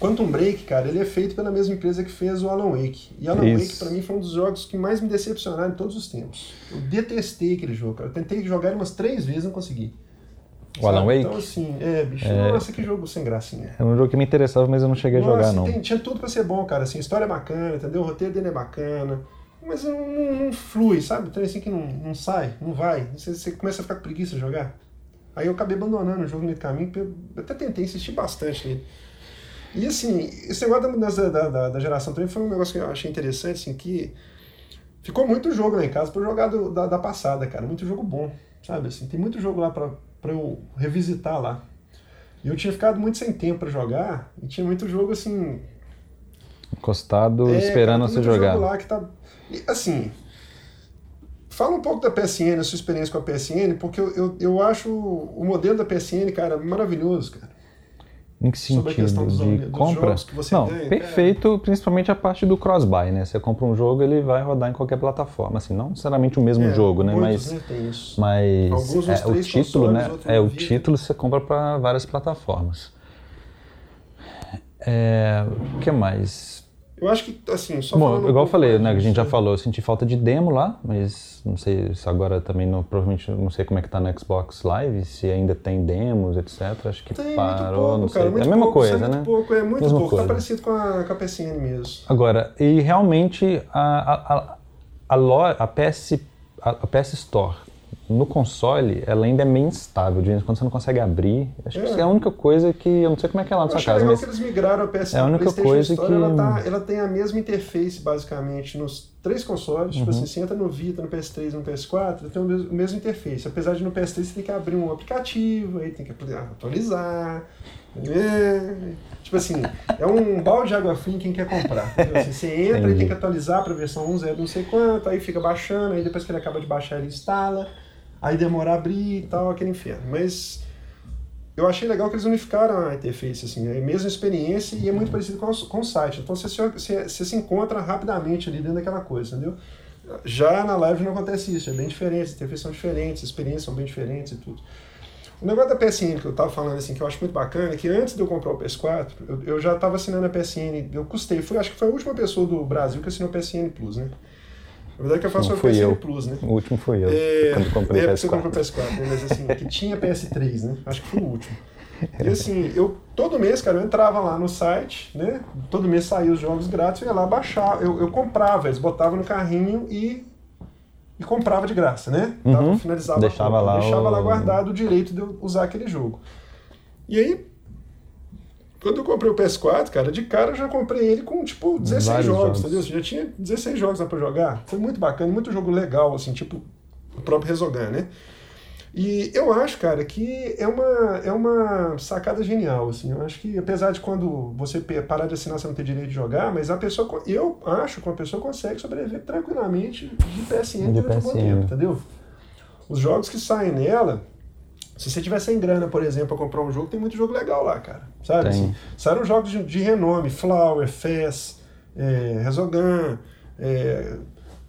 Quantum Break, cara, ele é feito pela mesma empresa que fez o Alan Wake. E Alan Isso. Wake, pra mim, foi um dos jogos que mais me decepcionaram em todos os tempos. Eu detestei aquele jogo, cara. Eu tentei jogar ele umas três vezes e não consegui. O Alan? Wake? Então, assim, é, bicho, nossa, que jogo sem gracinha. É um jogo que me interessava, mas eu não cheguei a Nossa, jogar, não. tem- tinha tudo pra ser bom, cara. Assim, a história é bacana, entendeu? O roteiro dele é bacana. Mas não, não- não flui, sabe? Tem assim que não, não sai, não vai. Você, você começa a ficar com preguiça de jogar. Aí eu acabei abandonando o jogo no caminho, até tentei insistir bastante nele. E assim, esse negócio da mudança da, da, da geração também foi um negócio que eu achei interessante, assim, que ficou muito jogo lá em casa pra jogar do- da, da passada, cara. Muito jogo bom, sabe? Assim, tem muito jogo lá pra, pra eu revisitar lá. E eu tinha ficado muito sem tempo pra jogar, e tinha muito jogo assim, Encostado, é, esperando cara, muito jogar. jogo lá que tá. e, assim. Fala um pouco da PSN, a sua experiência com a PSN, porque eu, eu, eu acho o modelo da PSN, cara, maravilhoso, cara. Em que Sobre a questão sentido? dos- De compra? que você não, ganha, é. perfeito, principalmente a parte do cross-buy, né? Você compra um jogo, ele vai rodar em qualquer plataforma. Assim, não necessariamente o mesmo É, jogo, né? Mas, né, tem mas Alguns é, o título, né? É, o título você compra para várias plataformas. É, o que mais? Eu acho que, assim, só Bom, um igual eu falei, né, que a gente já falou, eu senti falta de demo lá, mas não sei se agora também, não, provavelmente, não sei como é que tá no Xbox Live, se ainda tem demos, etc. Acho que Tem parou, pouco, não sei. cara, é a mesma pouco, coisa, né? muito pouco, é muito Mesma pouco. coisa. Tá parecido com a, com a PSN mesmo. Agora, e realmente a, a, a, a, a PS, a, a PS Store no console, ela ainda é meio instável, de vez em quando você não consegue abrir. Acho que É. isso é a única coisa que, eu não sei como é que é lá na Eu sua casa, mas que eles migraram a PS é a única coisa Store, que- ela, tá- ela tem a mesma interface, basicamente, nos três consoles. Tipo Uhum. assim, você entra no Vita, no PS3, no PS4, ela tem o mesmo, o mesmo interface. Apesar de no PS3 você tem que abrir um aplicativo, aí tem que atualizar. É, tipo assim, é um balde de água fria em quem quer comprar. Assim, você entra e Entendi. tem que atualizar para a versão 1.0 não sei quanto, aí fica baixando, aí depois que ele acaba de baixar ele instala, aí demora a abrir e tal, aquele inferno. Mas eu achei legal que eles unificaram a interface, assim, é a mesma experiência e é muito parecido com com o site. Então você, se- você, você se encontra rapidamente ali dentro daquela coisa, entendeu? Já na live não acontece isso, é bem diferente, as interfaces são diferentes, as experiências são bem diferentes e tudo. O negócio da PSN que eu tava falando, assim, que eu acho muito bacana, é que antes de eu comprar o PS4, eu, eu já tava assinando a PSN, eu custei, fui, acho que foi a última pessoa do Brasil que assinou a PSN Plus, né? Na verdade que eu faço Não a fui PSN eu. Plus, né? o último foi eu, É, quando comprei é, o porque você comprou o PS4. PS4, né? mas assim, que tinha PS3, né? Acho que foi o último. E assim, eu todo mês, cara, eu entrava lá no site, né? Todo mês saía os jogos grátis, eu ia lá baixar, eu, eu comprava, eles botavam no carrinho e, e comprava de graça, né? Uhum. finalizava a Deixava compra, lá deixava o- lá guardado o direito de eu usar aquele jogo. E aí, quando eu comprei o PS4, cara, de cara eu já comprei ele com, tipo, 16 Vários jogos, entendeu? Você já tinha 16 jogos lá pra jogar. Foi muito bacana, muito jogo legal, assim, tipo o próprio Resogun, né? E eu acho, cara, que é uma, é uma sacada genial, assim. Eu acho que, apesar de quando você parar de assinar, você não ter direito de jogar, mas a pessoa, eu acho que uma pessoa consegue sobreviver tranquilamente de PSN durante um bom tempo, entendeu? Os jogos que saem nela, se você tiver sem grana, por exemplo, pra comprar um jogo, tem muito jogo legal lá, cara. Sabe? Assim, saíram jogos de, de renome, Flower, Fez, é, Resogun, é,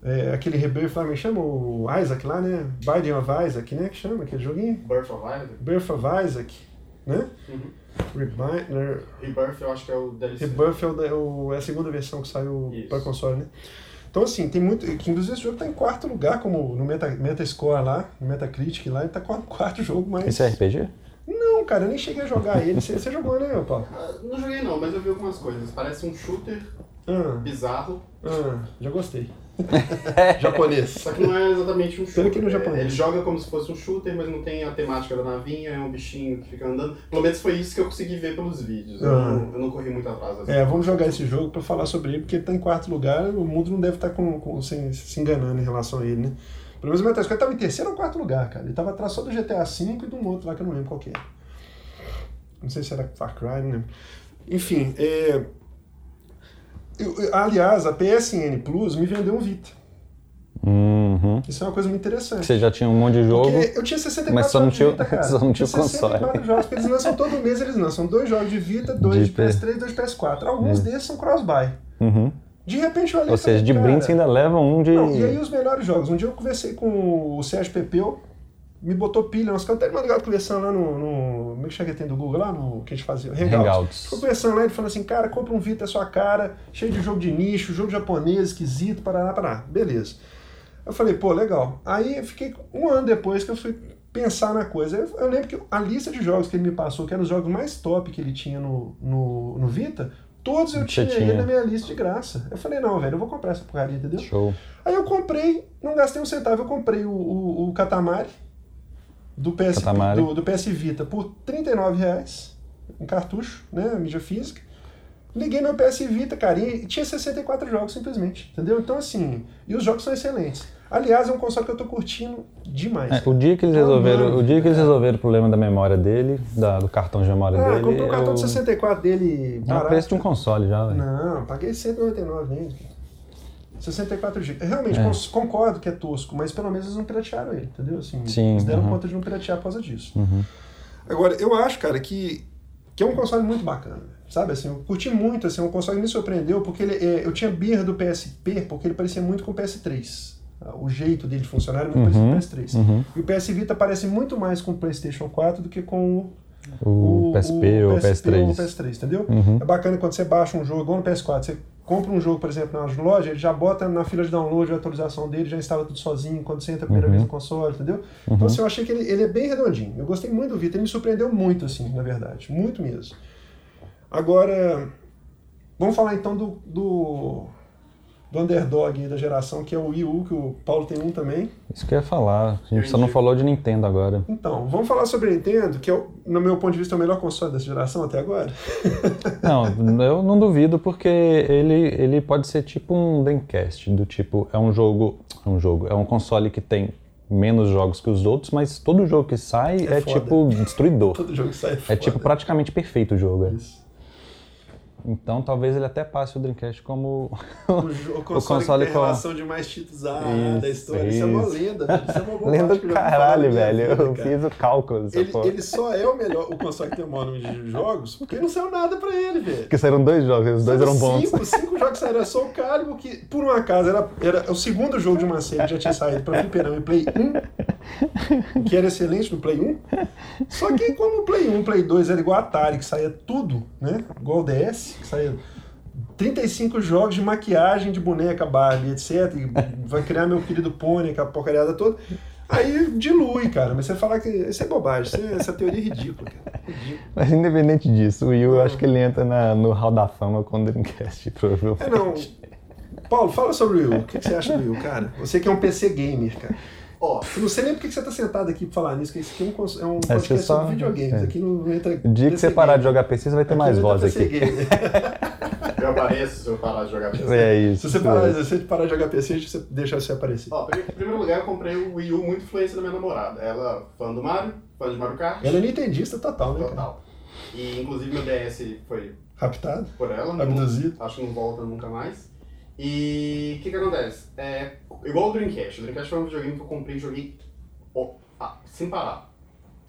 é, aquele Rebirth lá, me chama o Isaac lá, né? Binding of Isaac, né? Que chama aquele joguinho? Birth of Isaac. Birth of Isaac. né? Uhum. Rebind, né? Rebirth eu acho que é o DLC. Rebirth é, o da- o- é a segunda versão que saiu Isso. para console, né? Então, assim, tem muito. que, Inclusive, esse jogo tá em quarto lugar, como no Meta, Metascore lá, no Metacritic lá, ele tá quarto, quarto jogo, mas. Esse é RPG? Não, cara, eu nem cheguei a jogar ele. Você, você jogou, né, Paulo? Ah, Não joguei não, mas eu vi algumas coisas. Parece um shooter Ah, bizarro, ah, já gostei. Japonês. só que não é exatamente um shooter. que no japonês. É, Ele joga como se fosse um shooter, mas não tem a temática da navinha, é um bichinho que fica andando. Pelo menos foi isso que eu consegui ver pelos vídeos. Eu, não, eu não corri muito atrás. assim. É, vamos jogar esse jogo pra falar sobre ele, porque ele tá em quarto lugar, o mundo não deve estar com, com- sem- se enganando em relação a ele, né? Pelo menos o Metascore tava em terceiro ou quarto lugar, cara. Ele tava atrás só do GTA V e de um outro lá que eu não lembro qual que é. Não sei se era Far Cry, não lembro. Enfim, é... eu- aliás, a PSN Plus me vendeu um Vita. Uhum. Isso é uma coisa muito interessante. Você já tinha um monte de jogo. Porque eu tinha 64 mas só não tinha- Vita, cara. só não tinha o console. 64 jogos, porque eles lançam todo mês, eles lançam dois jogos de Vita, dois de, De P- PS3 e dois de PS4. Alguns desses são cross-buy. Uhum. De repente eu olhei Ou seja, falei, de cara, brinde você ainda leva um de. não, e aí os melhores jogos. Um dia eu conversei com o Sérgio Pepeu, me botou pilha, nós ficamos até de madrugada conversando lá no, no. Como é que chega tem do Google lá? No que a gente fazia? Hangouts. Hangouts. Ficou conversando lá, ele falou assim, cara, compra um Vita é sua cara, cheio de jogo de nicho, jogo japonês, esquisito, parará, parará. Beleza. Eu falei, pô, legal. Aí eu fiquei um ano depois que eu fui pensar na coisa. Eu, eu lembro que a lista de jogos que ele me passou, que eram os jogos mais top que ele tinha no, no, no Vita, todos eu tinha, tinha. ele na minha lista de graça. Eu falei, não, velho, eu vou comprar essa porcaria, entendeu? Show. Aí eu comprei, não gastei um centavo, eu comprei o, o, o Katamari do PS, do, do PS Vita por 39 reais, um cartucho, né, mídia física. Liguei meu PS Vita, cara, e tinha 64 jogos simplesmente, entendeu? Então assim, e os jogos são excelentes. Aliás, é um console que eu tô curtindo demais. É, o dia que eles Tô resolveram, amando, o dia que eles cara. resolveram o problema da memória dele, da- do cartão de memória ah, dele, comprei o cartão eu... de 64 dele é o barato. preço de um console já, velho. Não, paguei 199 nele. 64 GB. Realmente, É. concordo que é tosco, mas pelo menos eles não piratearam ele, entendeu? Assim, Sim, eles deram uhum. conta de não piratear por causa disso. Uhum. Agora, eu acho, cara, que, que é um console muito bacana. Sabe, assim, eu curti muito, assim, um console que me surpreendeu, porque ele, é, eu tinha birra do PSP, porque ele parecia muito com o PS3. Ah, O jeito dele de funcionar era muito Uhum, parecido com o PS3. uhum. E o PS Vita parece muito mais com o PlayStation 4 do que com o O, PSP ou o PS3. ou o PS3, entendeu? Uhum. É bacana quando você baixa um jogo, igual no PS4, você compra um jogo, por exemplo, na loja, ele já bota na fila de download a atualização dele, já instala tudo sozinho quando você entra a primeira Uhum. vez no console, entendeu? Então, assim, eu achei que ele, ele é bem redondinho. Eu gostei muito do Vita, ele me surpreendeu muito, assim, na verdade. Muito mesmo. Agora, vamos falar então do, do, do underdog da geração, que é o Wii U, que o Paulo tem um também. Isso que eu ia falar. A gente só não falou de Nintendo agora. Então, vamos falar sobre a Nintendo, que é, no meu ponto de vista, é o melhor console dessa geração até agora. Não, eu não duvido porque ele, ele pode ser tipo um Dreamcast, do tipo, é um jogo, é um jogo, é um console que tem menos jogos que os outros, mas todo jogo que sai É é, tipo destruidor. Todo jogo que sai É foda. tipo praticamente perfeito o jogo. é. Isso. Então talvez ele até passe o Dreamcast como O, o console, console que tem com- relação de mais títulos Isso, da história. Isso, é uma isso. lenda, velho. Isso é uma boa lenda do caralho, velho. vida, Eu cara. fiz o cálculo Ele, ele só é o melhor, o console que tem o maior número de jogos, porque não saiu nada pra ele, velho. Porque saíram dois jogos, os dois eram bons. Cinco, cinco jogos saíram, só o Calibur, que por um acaso era, era o segundo jogo de uma série que já tinha saído pra Fliperama e Play 1, que era excelente no Play 1. Só que como o Play 1 o Play 2 era igual a Atari, que saía tudo, né? Igual o DS, que saía 35 jogos de maquiagem de boneca Barbie, etc. E vai criar meu querido pônei, aquela porcariada toda. Aí dilui, cara. Mas você falar que isso é bobagem, isso é- essa teoria é ridícula, cara. Ridícula. Mas independente disso, o Wii U eu acho que ele entra na- no Hall da Fama com o Dreamcast, provavelmente. É, não. Paulo, fala sobre o Wii U. O que você acha do Wii U, cara? Você que é um PC gamer, cara. Ó, Eu não sei nem por que você tá sentado aqui pra falar nisso, que isso aqui é um, cons- é um podcast só- sobre videogames. é. Aqui não entra. O dia que você parar de jogar PC, você vai ter Aqui mais não voz aqui. eu apareço se eu parar de jogar PC. É isso. Se você parar, se você parar de jogar PC, você deixa você aparecer. Ó, em primeiro lugar, eu comprei o Wii U muito influência da minha namorada. Ela, fã do Mario, fã de Mario Kart. Ela é nintendista total, né, cara? Total. E inclusive meu DS foi Raptado. por ela. não- Abduzido. acho que não volta nunca mais. E o que que acontece? É, igual o Dreamcast. O Dreamcast foi um videogame que eu comprei e joguei ó, ah, sem parar.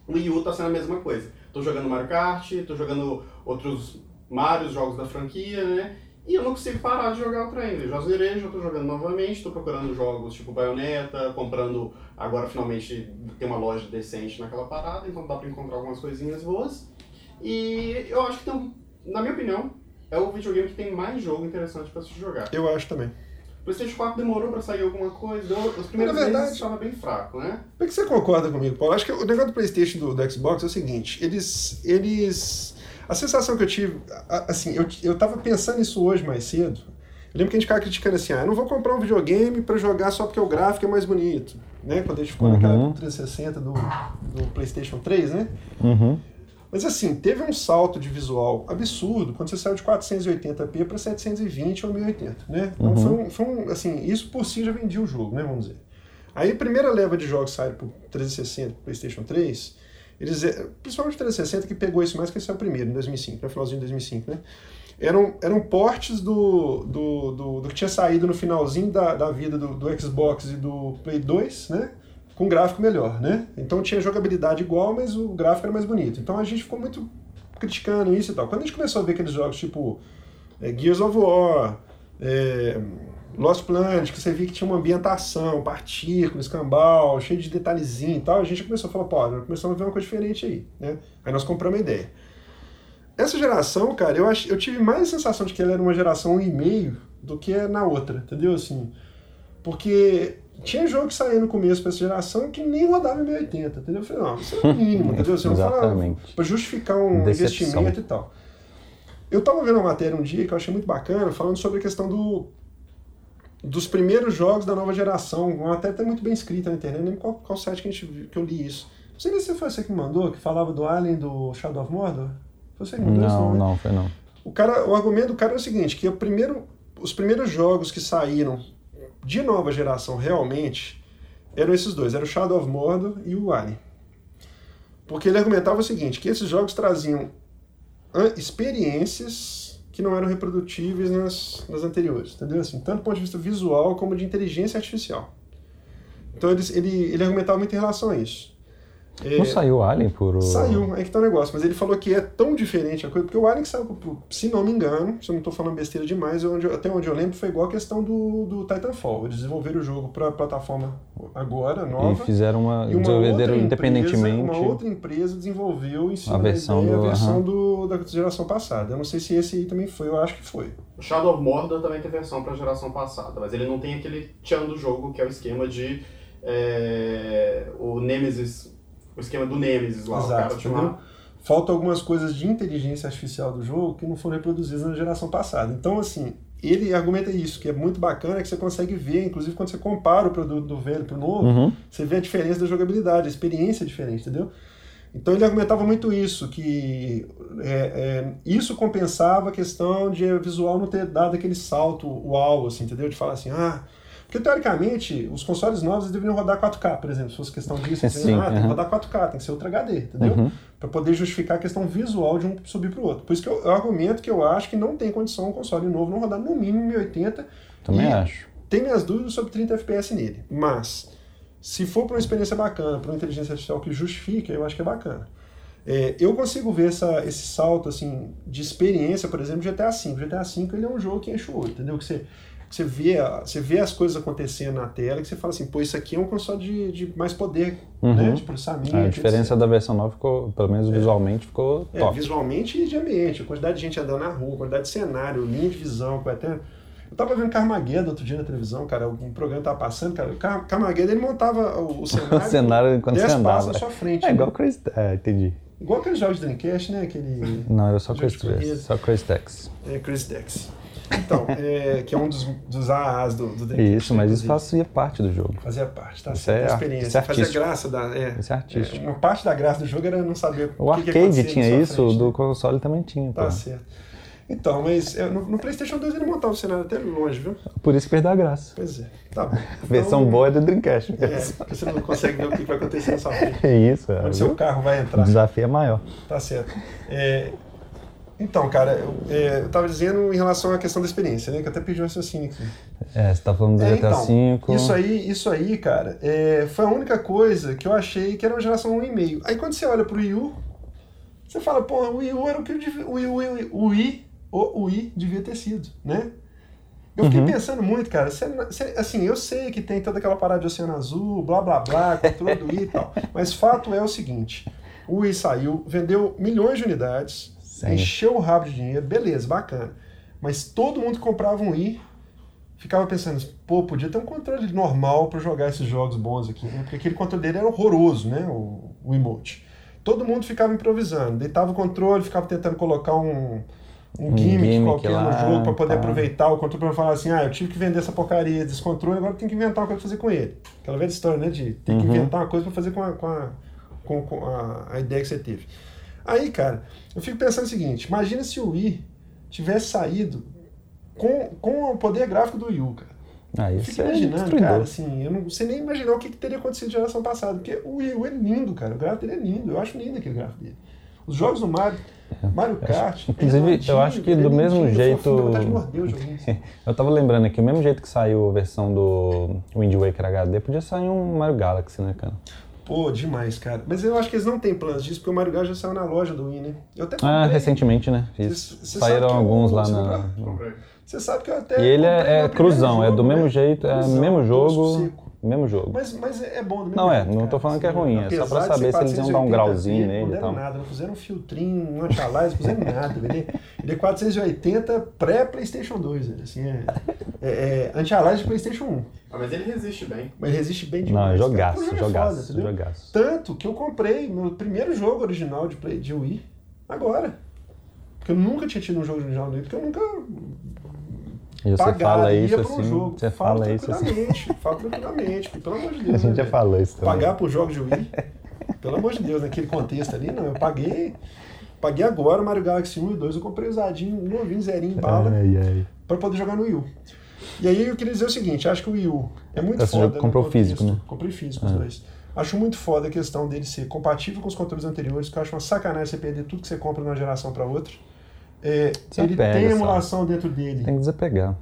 O Wii U tá sendo a mesma coisa. Tô jogando Mario Kart, tô jogando outros Marios, jogos da franquia, né? E eu não consigo parar de jogar o trem. Eu já zerei, já tô jogando novamente, tô procurando jogos tipo Bayonetta, comprando. Agora finalmente tem uma loja decente naquela parada, então dá pra encontrar algumas coisinhas boas. E eu acho que tem, na minha opinião, é o videogame que tem mais jogo interessante pra se jogar. Eu acho também. O PlayStation 4 demorou pra sair alguma coisa, os primeiros Na verdade- meses estava bem fraco, né? Por que você concorda comigo, Paulo? Acho que o negócio do PlayStation e do, do Xbox é o seguinte: eles. eles a sensação que eu tive. Assim, eu, eu tava pensando nisso hoje mais cedo. Eu lembro que a gente ficava criticando assim: ah, eu não vou comprar um videogame pra jogar só porque o gráfico é mais bonito. Né? Quando a gente ficou Uhum. naquela época do 360 do, do PlayStation 3, né? Uhum. Mas assim, teve um salto de visual absurdo quando você saiu de 480p para 720 ou 1080, né? Então Uhum. foi, um, foi um, assim, isso por si já vendia o jogo, né, vamos dizer. Aí a primeira leva de jogos saíram pro 360, pro PlayStation 3, eles, eh, principalmente o 360 que pegou isso mais que esse é o primeiro, em 2005, no finalzinho de 2005, né? Eram, eram portes do, do, do, do que tinha saído no finalzinho da, da vida do, do Xbox e do Play 2, né? Com gráfico melhor, né? Então tinha jogabilidade igual, mas o gráfico era mais bonito. Então a gente ficou muito criticando isso e tal. Quando a gente começou a ver aqueles jogos tipo é, Gears of War, é, Lost Planet, que você via que tinha uma ambientação, partículas, escambau, cheio de detalhezinho e tal, a gente começou a falar, pô, começamos a ver uma coisa diferente aí, né? Aí nós compramos a ideia. Essa geração, cara, eu, ach, eu tive mais a sensação de que ela era uma geração um e meio do que na outra, entendeu? Assim, porque tinha jogo que saía no começo pra essa geração que nem rodava em 1080, entendeu? Eu falei, não, isso é o mínimo, entendeu? Você não fala Exatamente. pra justificar um Decepção. investimento e tal. Eu tava vendo uma matéria um dia que eu achei muito bacana, falando sobre a questão do dos primeiros jogos da nova geração, uma matéria até muito bem escrita na internet, nem qual, qual site que, a gente, que eu li isso. Não sei nem se foi você que me mandou, que falava do Alien do Shadow of Mordor. Foi você que mandou isso, Não, né? não, foi não. O, cara, o argumento do cara é o seguinte, que o primeiro, os primeiros jogos que saíram de nova geração realmente eram esses dois, era o Shadow of Mordor e o Alien. Porque ele argumentava o seguinte, que esses jogos traziam experiências que não eram reprodutíveis nas, nas anteriores, entendeu? Assim, tanto do ponto de vista visual como de inteligência artificial. Então ele, ele, ele argumentava muito em relação a isso. É, Não saiu Alien por. o- Saiu, é que tá o negócio. Mas ele falou que é tão diferente a coisa, porque o Alien saiu, pro- se não me engano, se eu não tô falando besteira demais, onde até onde eu lembro foi igual a questão do, do Titanfall. Eles desenvolveram o jogo pra plataforma agora, E nova. fizeram uma. E uma desenvolveram outra, independentemente. empresa, uma outra empresa desenvolveu em cima A da versão ideia, do- a versão do, da geração passada. Eu não sei se esse aí também foi, eu acho que foi. O Shadow of Mordor também tem versão pra geração passada, mas ele não tem aquele tchan do jogo, que é o esquema de. é, o Nemesis. O esquema do Nemesis lá. o Exato, cara entendeu? Faltam algumas coisas de inteligência artificial do jogo que não foram reproduzidas na geração passada. Então, assim, ele argumenta isso, que é muito bacana, que você consegue ver, inclusive quando você compara o produto do velho pro novo, Uhum. você vê a diferença da jogabilidade, a experiência é diferente, entendeu? Então ele argumentava muito isso, que é, é, isso compensava a questão de o visual não ter dado aquele salto uau, assim, entendeu? De falar assim, ah... Porque, teoricamente, os consoles novos deveriam rodar 4K, por exemplo, se fosse questão disso. Sim, ah, tem que rodar 4K, tem que ser Ultra HD, entendeu? Uhum. Para poder justificar a questão visual de um subir para o outro. Por isso que eu, eu argumento que eu acho que não tem condição um console novo não rodar no mínimo 1080. Também e acho. Tem minhas dúvidas sobre 30 FPS nele. Mas, se for para uma experiência bacana, para uma inteligência artificial que justifica, eu acho que é bacana. É, eu consigo ver essa, esse salto assim de experiência, por exemplo, GTA V. GTA V ele é um jogo que enche o olho, entendeu? Que você, você, vê, você vê as coisas acontecendo na tela, que você fala assim, pô, isso aqui é um console de, de mais poder, Uhum. né? De processamento. A diferença etc. da versão nova ficou, pelo menos visualmente, ficou É, top. visualmente e de ambiente, a quantidade de gente andando na rua, a quantidade de cenário, linha de visão, até. Eu tava vendo Carmageddon outro dia na televisão, cara, um programa tava passando, cara, Car Carmageddon ele montava o, o cenário, O cenário 10 você passos andava. à sua frente. É né? igual Crazy. É, entendi. Igual aqueles jogos de Dreamcast, né? Aquele Não, era só Jogo de Crazy. Só Crazy Taxi. é, Chris Dex. Então, é, que é um dos, dos AAs do, do Dreamcast. Isso, mas isso fazia parte do jogo. Fazia parte, tá Isso certo, é da ar- experiência. isso é Fazia graça da. É, Isso é artístico. é, uma parte da graça do jogo era não saber O que que arcade acontecia tinha isso, frente, do né? console também tinha. Tá pô. certo. Então, mas é, no, no PlayStation 2 ele montava o cenário até longe, viu? Por isso que perdeu a graça. Pois é. Tá bom. A versão Então, boa é do Dreamcast É, porque você não consegue ver o que vai acontecer na sua frente. É isso, é, Onde seu viu? carro vai O entrar. desafio é maior. Tá certo. É, então, cara, eu, é, eu tava dizendo em relação à questão da experiência, né? Que eu até pedi um raciocínio aqui. É, você tá falando do É, GTA V. Isso aí, isso aí, cara, é, foi a única coisa que eu achei que era uma geração 1,5. Aí quando você olha pro Wii U, você fala, pô, o Wii U era o que o, Wii, o, Wii, o, Wii, o Wii devia ter sido, né? Eu fiquei Uhum. pensando muito, cara, você- você- assim, eu sei que tem toda aquela parada de oceano azul, blá blá blá, controle do Wii e tal, mas fato é o seguinte, O Wii saiu, vendeu milhões de unidades, Sim. encheu o rabo de dinheiro, beleza, bacana. Mas todo mundo que comprava um Wii ficava pensando, pô, podia ter um controle normal para jogar esses jogos bons aqui, né? Porque aquele controle dele era horroroso, né? O, o emote. Todo mundo ficava improvisando, deitava o controle, ficava tentando colocar um, um, Um gimmick, gimmick qualquer lá, no jogo para poder tá. aproveitar o controle para falar assim, ah, eu tive que vender essa porcaria desse controle, agora eu tenho que inventar uma coisa pra fazer com ele. Aquela velha história, né? De ter que Uhum. inventar uma coisa para fazer com, a, com, a, com, com a, a ideia que você teve. Aí, cara, eu fico pensando o seguinte, imagina se o Wii tivesse saído com, com o poder gráfico do Wii U, cara. Ah, Eu fico é imaginando, destruidor. cara, assim, eu não sei nem imaginar o que, que teria acontecido na geração passada, porque o Wii U é lindo, cara, o gráfico dele é lindo, eu acho lindo aquele gráfico dele. Os jogos do Mario, Mario Kart, É, inclusive, é eu acho que ele é do mesmo jeito- joguinho. Eu tava lembrando aqui, o mesmo jeito que saiu a versão do Wind Waker HD, podia sair um Mario Galaxy, né, cara? Pô, demais, cara. Mas eu acho que eles não têm planos disso, porque o Mario já saiu na loja do Wii, né? Eu até Ah, comprei. recentemente, né? Cê- Isso. cê Saíram alguns lá na. Você sabe que eu até. E ele comprei é, é no primeiro cruzão, é jogo, do mesmo né? jeito, é Cruzão, mesmo jogo. Mesmo jogo. Mas, mas é bom do mesmo Não, é, jeito, não cara. tô falando que é ruim, é só de saber se eles iam dar um 480p, grauzinho Não nele e deram tal. nada, não fizeram um filtrinho, um anti-alias, não fizeram nada. Ele, ele é 480 pré-PlayStation 2, velho, assim, é, é, é anti-alias de PlayStation 1. Ah, mas ele resiste bem. Mas resiste bem Não, demais. é cara. jogaço, jogo é foda, jogaço, entendeu? jogaço. Tanto que eu comprei meu primeiro jogo original de, play, de Wii agora. Porque eu nunca tinha tido um jogo original do Wii, porque eu nunca E você fala pagaria isso assim, jogo. você falo fala isso assim. falo tranquilamente, porque, pelo amor de A Deus. gente né, já falou isso também. Pagar por jogos de Wii, pelo amor de Deus, naquele contexto ali, não. Eu paguei, paguei agora o Mario Galaxy 1 e 2, eu comprei usadinho, novinho, zerinho, bala, pra poder jogar no Wii U. E aí eu queria dizer o seguinte, acho que o Wii U é muito Esse foda. jogo no comprou contexto- físico, né? Comprei físico os dois. Acho muito foda a questão dele ser compatível com os controles anteriores, que eu acho uma sacanagem você perder tudo que você compra de uma geração pra outra. É, ele tem emulação dentro dele. Tem que desapegar.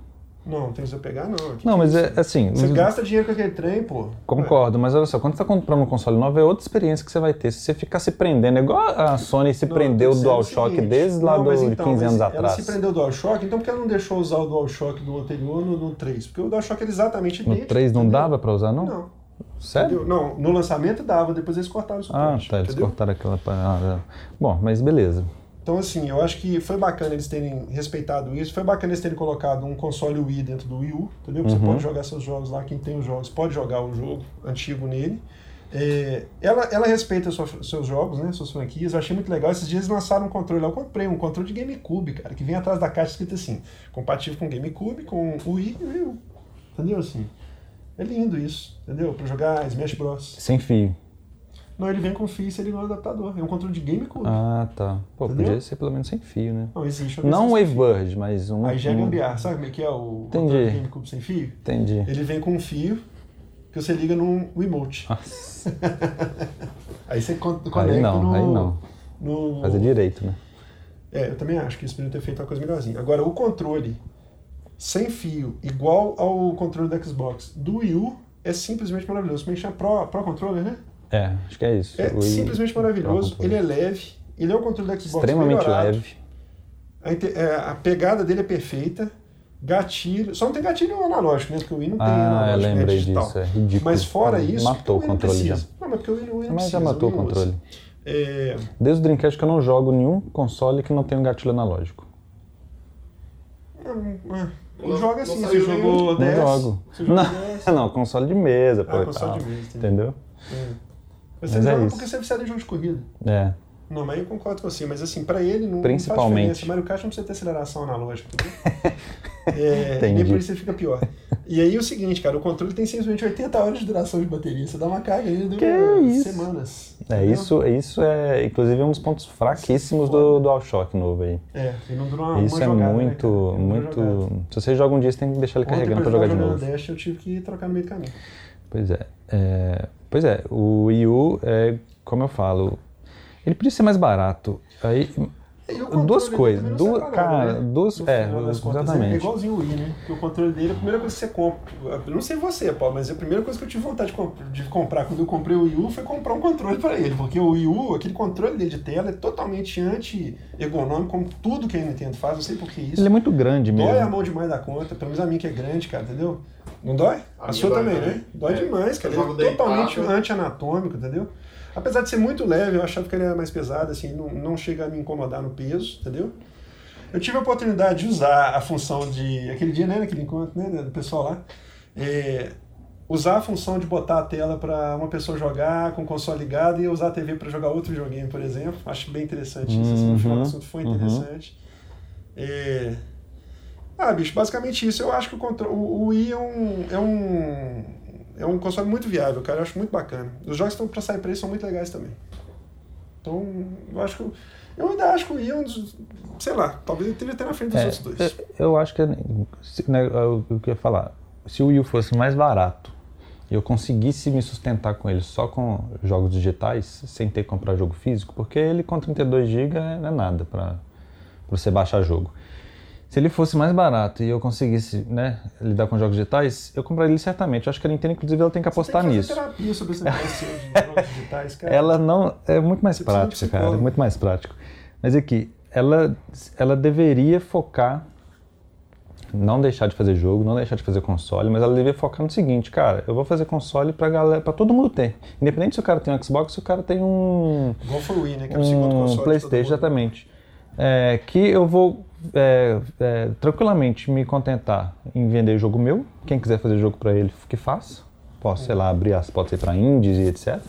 Não, tem que você pegar, não. Que Não, que mas isso? é assim. Você gasta dinheiro com aquele trem, pô. Concordo, mas olha só, quando você tá comprando um console novo, é outra experiência que você vai ter. Se você ficar se prendendo, é igual a Sony se Não, prendeu eu o tô dizendo DualShock desde lá não, do, mas de então, 15 anos mas atrás. Ela se prendeu o DualShock, então por que ela não deixou usar o DualShock do anterior no, no 3? Porque o DualShock era exatamente No idêntico. 3 não entendeu? dava pra usar, não? Não. Sério? entendeu? Não, no lançamento dava, depois eles cortaram o Ah, tá, eles entendeu? cortaram aquela parada. Bom, mas beleza. Então, assim, eu acho que foi bacana eles terem respeitado isso. Foi bacana eles terem colocado um console Wii dentro do Wii U, entendeu? Que Você Uhum. pode jogar seus jogos lá, quem tem os jogos pode jogar o jogo antigo nele. É, ela, ela respeita sua- seus jogos, né? Suas franquias. Eu achei muito legal. Esses dias eles lançaram um controle lá. Eu comprei um controle de GameCube, cara, que vem atrás da caixa escrito assim: compatível com GameCube, com Wii e o Wii U. Entendeu? Assim. É lindo isso, entendeu? Pra jogar Smash Bros. Sem fio. Não, ele vem com fio e se ele não é adaptador. É um controle de GameCube. Ah, tá. Pô, Entendeu? podia ser pelo menos sem fio, né? Não existe. a Não fio. Wavebird, mas um. Aí já é um- gambiarra. Sabe como é que é o Entendi. controle do GameCube sem fio? Entendi. Ele vem com um fio que você liga num remote. Nossa, Aí você con- conecta aí não, no... aí não. no- Fazer direito, né? É, eu também acho que eles poderiam ter feito uma coisa melhorzinha. Agora, o controle sem fio, igual ao controle do Xbox do Wii U, é simplesmente maravilhoso. Como é que chama? Pro, Pro Controller, né? É, acho que é isso. É O- simplesmente maravilhoso. Ele é leve. Ele é o controle do Xbox extremamente melhorado. leve. A, é, a pegada dele é perfeita. Gatilho. Só não tem gatilho analógico, né? Porque o Wii não tem Ah, eu analógico, né? lembrei digital. disso, é ridículo. Mas fora isso. Matou o não controle já. precisa. Não, mas porque o Wii, o Wii não Mas já precisa, matou o não usa. controle. É, Desde o Dreamcast que eu não jogo nenhum console que não tem um gatilho analógico. não, não, Não- joga não assim, você jogou nenhum. Não 10. jogo. Você jogou Não, 10. não, console de mesa, pô. Ah, e console tal. de mesa. Entendeu? É. Você Mas é joga isso. porque você é viciado em jogo de corrida. É. Não, mas eu concordo com você. Mas assim, pra ele não, Principalmente. não faz diferença. Mario Kart não precisa ter aceleração analógica, entendeu? é, nem por isso ele fica pior. E aí o seguinte, cara, o controle tem simplesmente 80 horas de duração de bateria. Você dá uma carga Que dura isso? semanas. É, entendeu? isso, isso é, inclusive, um dos pontos fraquíssimos do DualShock novo aí. É, ele não dura uma, Isso uma é jogada, né, muito, dura muito... Se você joga um dia, você tem que deixar ele Ontem, carregando pra jogar de novo. Dash, eu tive que trocar no meio do caminho. Pois é. É. Pois é, o Wii U, é, como eu falo, ele podia ser mais barato. Aí, duas coisas, nada, cara, né? duas, é, exatamente. É igualzinho o Wii, né? Porque o controle dele, a primeira coisa que você compra. Eu não sei você, Paulo, mas a primeira coisa que eu tive vontade de, comp- de comprar quando eu comprei o Wii U foi comprar um controle pra ele. Porque o Wii U, aquele controle dele de tela é totalmente anti-ergonômico, como tudo que a Nintendo faz, não sei por que isso. Ele é muito grande Dói a mesmo. mão demais da conta, pelo menos a minha que é grande, cara, entendeu? Não dói? A A, sua dói também, também. né? Dói É, demais, cara. Ele é totalmente anti-anatômico, entendeu? Apesar de ser muito leve, eu achava que ele era mais pesado, assim, não, não chega a me incomodar no peso, entendeu? Eu tive a oportunidade de usar a função de. aquele dia, né, naquele encontro, né, do pessoal lá. É, usar a função de botar a tela para uma pessoa jogar com o console ligado e usar a TV para jogar outro joguinho, por exemplo. Acho bem interessante isso. Assim, no final do assunto foi Uhum. interessante. É... Ah, bicho, basicamente isso. Eu acho que o, contro- o, o Wii é um, é um. É um console muito viável, cara. Eu acho muito bacana. Os jogos que estão pra sair pra ele são muito legais também. Então, eu acho que. Eu ainda acho que o Wii é. Sei lá, talvez ele esteja até na frente dos É, outros dois. eu- Eu acho que, se- né, eu, eu queria falar, se o Wii fosse mais barato e eu conseguisse me sustentar com ele só com jogos digitais, sem ter que comprar jogo físico, porque ele com 32 GB não é nada para você baixar jogo. Se ele fosse mais barato e eu conseguisse né, lidar com jogos digitais, eu compraria ele certamente. Eu acho que a Nintendo, inclusive, ela tem que apostar Você tem que nisso. terapia sobre esse negócio de jogos digitais, cara. Ela não. É muito mais Você um prática, cara. É muito mais prático. Mas aqui, ela, ela deveria focar. Não deixar de fazer jogo, não deixar de fazer console, mas ela deveria focar no seguinte, cara, eu vou fazer console pra galera, para todo mundo ter. Independente se o cara tem um Xbox, se o cara tem um, Igual foi o Wii, né? Que era o segundo console. um PlayStation, exatamente. É, que eu vou é, é, tranquilamente me contentar em vender jogo meu. Quem quiser fazer jogo pra ele, que faça. Posso, sei lá, abrir as pode ser pra indies e etc.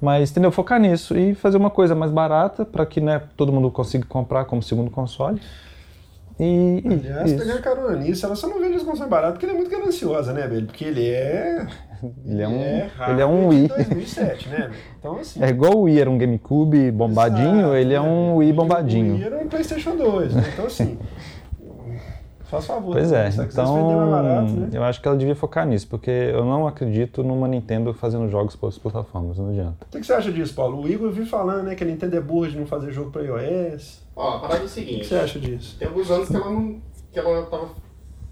Mas, entendeu? Focar nisso e fazer uma coisa mais barata para que né, todo mundo consiga comprar como segundo console. E, Aliás, isso. pegando carona nisso, ela só não vende as consoles baratas porque ele é muito gananciosa, né, velho? Porque ele é. Ele é um, hardware ele é um Wii. 2007, né? Então, assim. É igual o Wii era um GameCube bombadinho, Exato, ele é né, um? Wii E O bombadinho. Wii era um PlayStation 2, né? Então, assim. Faz favor. Pois né? é, vender mais barato, então né? eu acho que ela devia focar nisso, porque eu não acredito numa Nintendo fazendo jogos para outras plataformas, não adianta. O que você acha disso, Paulo? O Igor vive falando, né, que a Nintendo é burra de não fazer jogo pra iOS. Ó, a parada é o O que seguinte. você acha disso? Tem alguns anos que ela não. que ela tava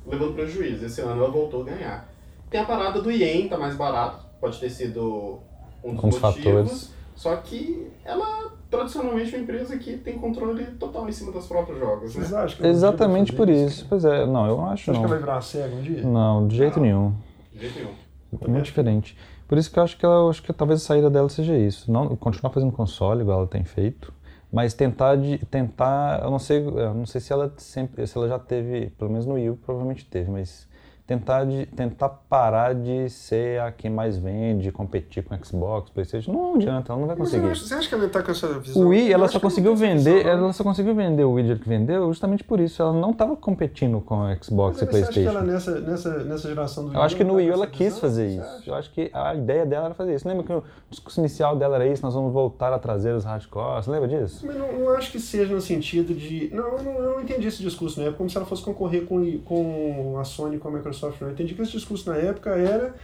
levando prejuízo. Esse ano ela voltou a ganhar. Tem a parada do Yen, tá mais barato. Pode ter sido um dos Um dos motivos. fatores. Só que ela, tradicionalmente, é uma empresa que tem controle total em cima dos próprios jogos, né? Vocês acham que Exatamente por fazer isso. Pois é, não, eu não acho Você acha que ela vai não. virar uma cega um dia? Não, de jeito Não. nenhum. De jeito nenhum. É muito diferente. Por isso que eu acho que ela, eu acho que talvez a saída dela seja isso. Não continuar fazendo console igual ela tem feito, mas tentar de tentar, eu não sei, eu não sei se ela sempre, se ela já teve, pelo menos no Wii U, provavelmente teve, mas tentar de tentar parar de ser a quem mais vende, competir com Xbox, PlayStation, não adianta, ela não vai Mas conseguir. acha, você acha que ela tá com essa visão? O Wii, ela só que conseguiu vender, visão, ela só conseguiu vender o widget que vendeu justamente por isso. Ela não estava competindo com Xbox Mas e você acha que PlayStation. ela nessa, nessa, nessa geração do Eu acho que no tá Wii ela quis visão? fazer isso. Eu acho que a ideia dela era fazer isso. Lembra que o discurso inicial dela era isso? Nós vamos voltar a trazer os hardcore. Você lembra disso? Mas não, não acho que seja no sentido de. Não, eu não, eu não entendi esse discurso na época, como se ela fosse concorrer com, com a Sony com a Microsoft. Não. Eu entendi que esse discurso na época era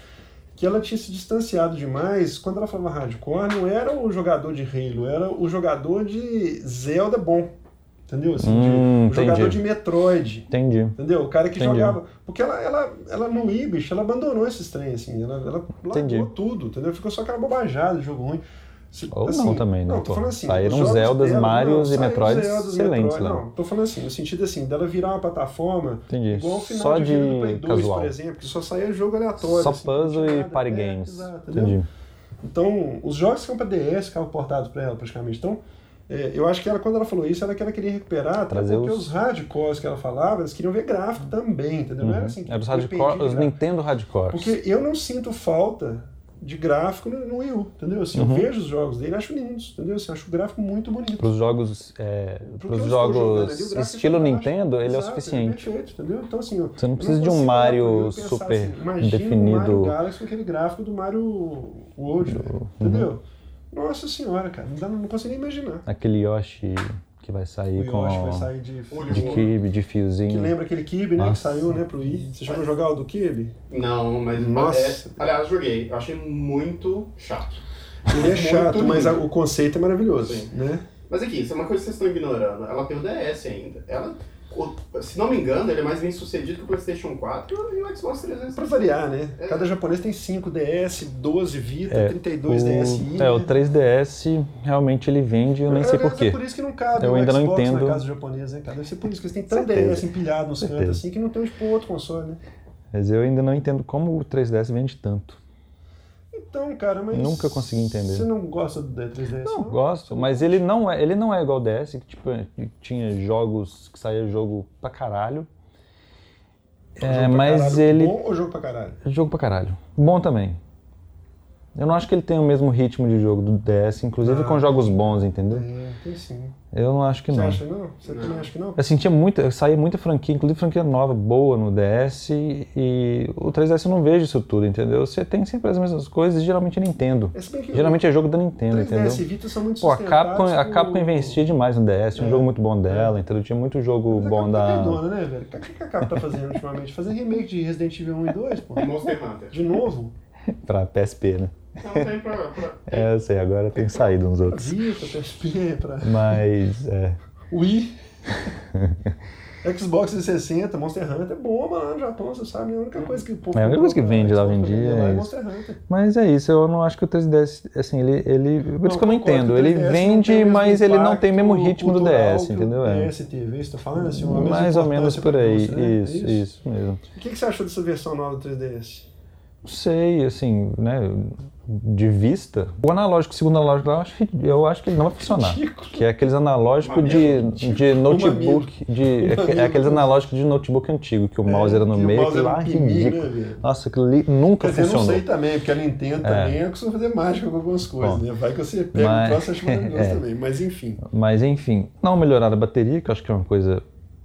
que ela tinha se distanciado demais. Quando ela falava hardcore, não era o jogador de Halo, era o jogador de Zelda bom. Entendeu? Assim, de- Hum, o jogador de Metroid. Entendi. Entendeu? O cara que Entendi. jogava. Porque ela, ela, ela no Wii, bicho, ela abandonou esses trem, assim. Ela, ela largou tudo, entendeu? Ficou só aquela bobajada de jogo ruim. Se- Ou não também, né, Não, tô falando assim. Saíram Zeldas, dela- Marios não, e Metroids Zeldas, excelentes, Metroid, Léo. Não, tô falando assim, no sentido assim, dela virar uma plataforma Entendi. igual o final Só de, de Play 2, casual. por exemplo, que só saía jogo aleatório. Só assim, puzzle e party É, games. exato, entendeu? Entendi. Então, os jogos que iam pra DS ficavam portados pra ela, praticamente. Então, é, eu acho que ela, quando ela falou isso, era que ela queria recuperar, Trazer porque os- os hardcores que ela falava, eles queriam ver gráfico também, entendeu? Não era Uhum. assim, Era os hardcore, os. Nintendo hardcore. Porque eu não sinto falta de gráfico no, no Wii U, entendeu? Assim, Uhum. Eu vejo os jogos dele, acho lindos, entendeu? Assim, acho o gráfico muito bonito. Para os jogos, é, pros jogando jogos ali, o gráfico estilo é fantástico. Nintendo, ele é o Exato, suficiente. é perfeito, entendeu? Então, assim, Você não precisa de um Mario pensar super assim, imagina definido. o Mario Galaxy com aquele gráfico do Mario World, velho, entendeu? Nossa senhora, cara, não, dá, não consigo nem imaginar. Aquele Yoshi que vai O sair com Yoshi vai sair de, Olho de kibe, de que fiozinho. lembra aquele Kirby, né, que saiu, né, pro Wii. Você chegou a jogar o do Kirby? Não, mas. Nossa. é- aliás, joguei. Eu achei muito chato. Ele é chato, mas a- o conceito é maravilhoso, Sim. né? Mas aqui, isso é uma coisa que vocês estão ignorando. Ela tem o DS ainda. Ela, o- se não me engano, ele é mais bem sucedido que o PlayStation 4 e o Xbox 360. Pra variar, né? É. Cada japonês tem 5 DS, 12 Vita, É, 32 o, DSi. é, o né? 3DS realmente ele vende, eu nem sei porquê. É por isso que não cabe Eu o ainda não Xbox entendo. na casa japonesa, né, cara? Deve ser por isso que eles têm tanto Certeza. DS empilhado nos cantos assim que não tem pôr outro console, né? Mas eu ainda não entendo como o 3DS vende tanto. Então, cara, mas. Nunca consegui entender. Você não gosta do 3DS? Não, gosto, mas ele não é, ele não é igual o DS, que tipo, tinha jogos que saía jogo pra caralho. Jogo É, pra mas caralho ele. Bom ou jogo pra caralho? Jogo pra caralho. Bom também. Eu não acho que ele tem o mesmo ritmo de jogo do DS, inclusive Ah, com jogos bons, entendeu? É, tem sim. Eu não acho que Você não. acha não? Você Não. também acha que não? Eu sentia muita, eu saía muita franquia, inclusive franquia nova, boa no DS, e o 3DS eu não vejo isso tudo, entendeu? Você tem sempre as mesmas coisas, geralmente é Nintendo. É, Geralmente é jogo da Nintendo, 3DS entendeu? e Vita são muito Pô, a Capcom, a Capcom investia demais no DS, tinha um É. jogo muito bom dela, entendeu? Tinha muito jogo Mas a bom Capcom tá da. doidona, né, velho? O que que a Capcom tá fazendo ultimamente? Fazer remake de Resident Evil 1 e 2, pô. Monster Hunter. De novo? pra PSP, né? Não tem pra. pra... É, eu sei, agora tem saído uns Pra outros. Vita, PSP, pra Mas, é. Wii. Xbox 360, Monster Hunter é bomba lá no Japão, você sabe. É a única coisa que o povo É, a única coisa que pra vende lá em pra dia é é isso. Monster Hunter. Mas é isso, eu não acho que o 3DS, assim, ele. ele por isso que eu não entendo. Ele 3DS não vende, mas ele não tem o mesmo ritmo do DS, que o entendeu? É. PS teve, você tá falando assim, uma Mais ou menos por pra aí. indústria, né? Isso, isso mesmo. O que, que você achou dessa versão nova do 3DS? Não sei, assim, né? De vista. O analógico, o segundo analógico eu acho, eu acho que ele não vai funcionar. Ridículo. Que é aqueles analógicos de, de notebook. De, é, é aqueles analógicos de notebook antigo, que o mouse era no meio, aquilo lá um pininho, ridículo. né? Nossa, aquilo ali nunca Quer dizer, não funcionou. sei também, porque a Nintendo também é. costuma fazer mágica com algumas coisas, Bom, né? Vai que você pega mas- um troço acha maravilhoso é. também. Mas enfim. Mas enfim, não melhorar a bateria, que eu acho que é uma coisa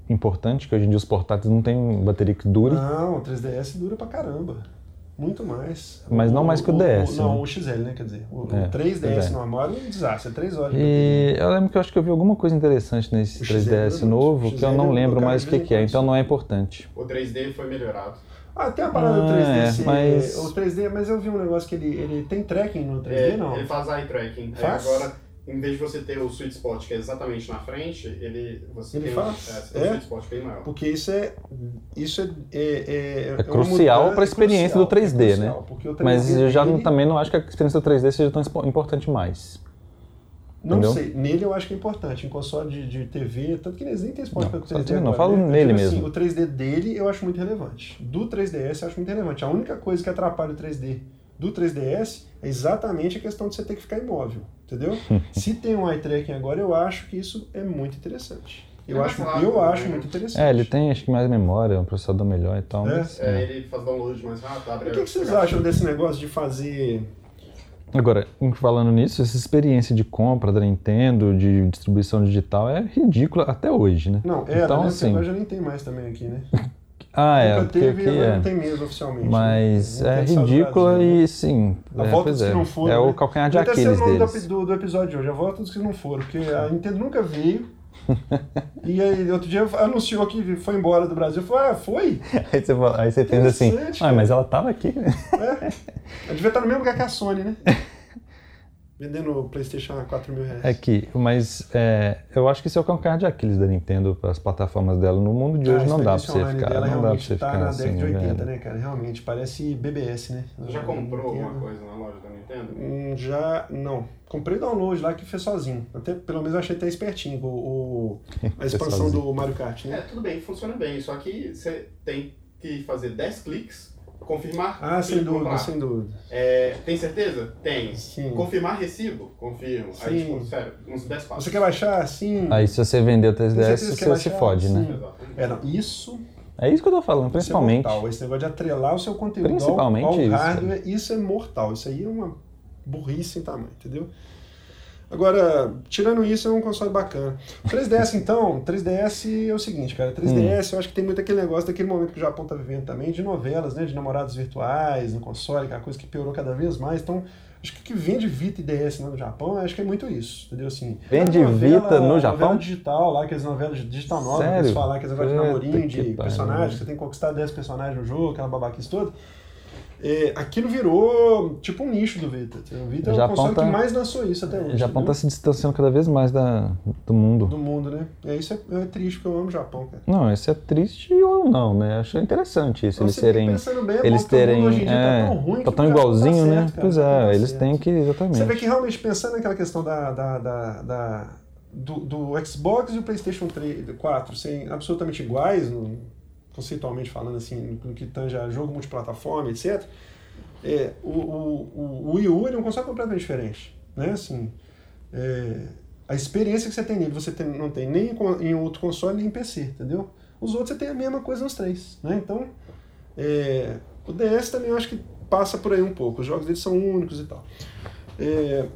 importante, que hoje em dia os portáteis não tem bateria que dure. Não, o 3DS dura pra caramba. Muito mais. Mas não mais que o DS, não, né? o XL, né? Quer dizer, o, É, o 3DS pois é. normal é um desastre, é 3 horas. E eu lembro que eu acho que eu vi alguma coisa interessante nesse O XL 3DS é novo, o que eu não eu lembro mais o que, que é, então não é importante. O 3D foi melhorado. Ah, tem a parada do Ah, 3D é, ser- mas- O 3D, mas eu vi um negócio que ele, ele tem tracking no 3D, É, não? Ele faz eye tracking. É, Faz? agora, em vez de você ter o sweet spot, que é exatamente na frente, ele, você Ele tem faz? Um, é, tem É? um sweet spot bem maior. Porque isso é. Isso é. É, é, É uma crucial para a experiência do 3D, é né? crucial, porque o 3D Mas eu já nele- também não acho que a experiência do 3D seja tão importante mais. Não Entendeu? sei, nele eu acho que é importante, em console de, de TV, tanto que eles nem tem suporte Não, para só 3D. TV não, agora, falo né? Nele digo mesmo. o 3D dele eu acho muito relevante. Do 3DS eu acho muito relevante. A única coisa que atrapalha o 3D do 3DS é exatamente a questão de você ter que ficar imóvel, entendeu? Se tem um eye tracking agora, eu acho que isso é muito interessante. Eu, É acho, rápido, eu né? acho muito interessante. É, ele tem acho que mais memória, um processador melhor e tal. É? mas, É, é. ele faz download mais rápido, abre O que, que vocês acham desse negócio de fazer Agora, em- falando nisso, essa experiência de compra da Nintendo, de distribuição digital, é ridícula até hoje, né? Não, era, então, né? assim, Agora já nem tem mais também aqui, né? Ah, é, Nunca teve, aqui agora é. não tem mesmo oficialmente. Mas né? Não é tem Estados ridícula né? e sim. A é, volta dos é. que não foram. é o né? calcanhar de Até ser Aquiles o nome deles. do, episódio de hoje, a volta dos que não foram, porque a Nintendo nunca veio. e aí, outro dia anunciou que foi embora do Brasil. Eu falei, ah, foi? Aí você, aí você pensa assim, ah, cara." mas ela tava aqui. né?" É. Eu devia estar no mesmo lugar que a Sony, né? Vendendo o PlayStation a 4 mil reais. É que, mas é, eu acho que isso é o calcanhar de Aquiles da Nintendo para as plataformas dela. No mundo de hoje Ah, não dá serviço você online ficar, dela não dá pra realmente você tá ficar na assim, década de 80, velho. né, cara? Realmente, parece BBS, né? Já comprou alguma coisa na loja da Nintendo? Hum, Já, não. Comprei download lá que fez sozinho. Até, pelo menos eu achei até espertinho o, o- a expansão do Mario Kart, É, né? tudo bem, funciona bem, só que você tem que fazer 10 cliques, confirmar. Ah, sem dúvida, comprar. sem dúvida. É, tem certeza? Tem. Sim. Confirmar recibo? Confirmo. Aí, Sim. tipo, sério, uns 10 passos. Você quer baixar assim? Aí se você vender o Tem 3DS, certeza que você vai se fode, né? Sim. Exatamente. É, não, isso, É isso que eu tô falando, isso é principalmente. mortal. Esse negócio de atrelar o seu conteúdo ao, Principalmente ao isso. hardware, isso é mortal. Isso aí é uma burrice em tamanho, entendeu? Agora, tirando isso, é um console bacana. O 3DS, então, 3DS é o seguinte, cara. 3DS, eu acho que tem muito aquele negócio daquele momento que o Japão tá vivendo também, de novelas, né? De namorados virtuais no console, que uma coisa que piorou cada vez mais. Então, acho que o que vende Vita e DS no Japão, acho que é muito isso, entendeu? Assim, Vende novela- Vita no Japão? Novela digital lá, aquelas novelas de digital nova, que eles falam, aqueles negócios de namorinho, que de personagens, você tem que conquistar 10 personagens no jogo, aquela babaquice toda. É, aquilo virou tipo um nicho do Vita. entendeu? O Vita O é o console tá- que mais lançou isso até hoje. O Japão entendeu? tá se distanciando cada vez mais da, do mundo. do mundo, né? É, isso é, é triste, porque eu amo o Japão, cara. Não, isso é triste ou não, né? Acho interessante isso, eles serem. bem, é Eles terem. hoje em dia é, tá tão ruim tá tão tá igualzinho, né? certo, cara, pois é, tá eles certo. têm que. Exatamente. Você vê que realmente pensando naquela questão da, da, da, da- do, do Xbox e o PlayStation 3, 4 serem absolutamente iguais, no- conceitualmente falando assim, no que tange a jogo multiplataforma, etc. É, o, o, o, Wii U ele é um console completamente diferente. Né? Assim, é, a experiência que você tem nele, você tem, não tem nem em, outro console, nem em PC, entendeu? Os outros você tem a mesma coisa nos três. Né? Então, é, o DS também eu acho que passa por aí um pouco. Os jogos deles são únicos e tal. É,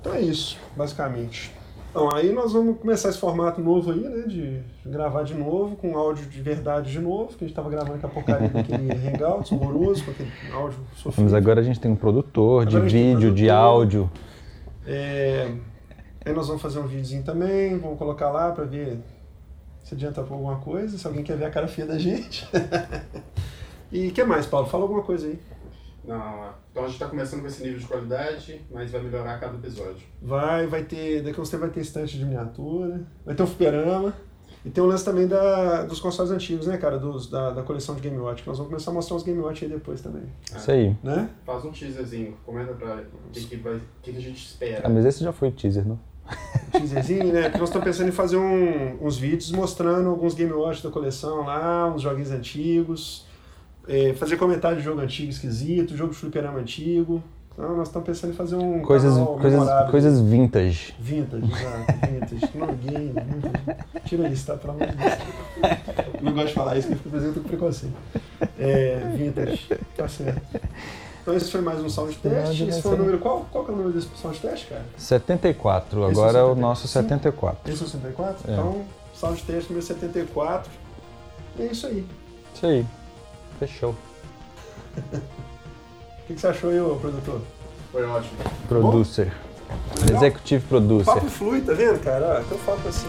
então é isso, basicamente. Então, aí nós vamos começar esse formato novo aí, né? De gravar de novo, com áudio de verdade de novo, que a gente estava gravando com a porcaria daquele Hangouts horroroso, com aquele áudio sofrido. Mas agora a gente tem um produtor agora de vídeo, um de áudio. É, aí nós vamos fazer um videozinho também, vamos colocar lá para ver se adianta por alguma coisa, se alguém quer ver a cara feia da gente. e o que mais, Paulo? Fala alguma coisa aí. Não, então a gente está começando com esse nível de qualidade, mas vai melhorar a cada episódio. Vai, vai ter, daqui a uns tempos vai ter estante de miniatura, vai ter um fliperama. E tem um lance também da, dos consoles antigos, né, cara? Dos, da, da coleção de Game Watch. Que nós vamos começar a mostrar os Game Watch aí depois também. É. Isso aí. Né? Faz um teaserzinho, comenta pra o que, que, vai, que, que a gente espera. Ah, mas esse já foi o teaser, não? teaserzinho, né? Porque nós estamos pensando em fazer um, uns vídeos mostrando alguns Game Watch da coleção lá, uns joguinhos antigos é, fazer comentário de jogo antigo esquisito, jogo de fliperama antigo. Então, nós estamos pensando em fazer um. Coisas, coisas, coisas vintage. Vintage, exato. Vintage. Game, vintage. Tira isso, tá? Pelo amor de Deus. Não gosto de falar isso, porque eu fico fazendo com preconceito. É, vintage. Tá certo. Então esse foi mais um sound test. Esse foi o número. Qual, qual que é o número desse sound test, cara? 74. Esse Agora é o, é o nosso 74. Esse é o 74? É. Então, sound test número 74. E é isso aí. Isso aí. Fechou. O que, que, você achou aí, ô, produtor? Foi ótimo. Producer. Bom? Executive Producer. O papo flui, tá vendo, cara? Olha, eu falo assim.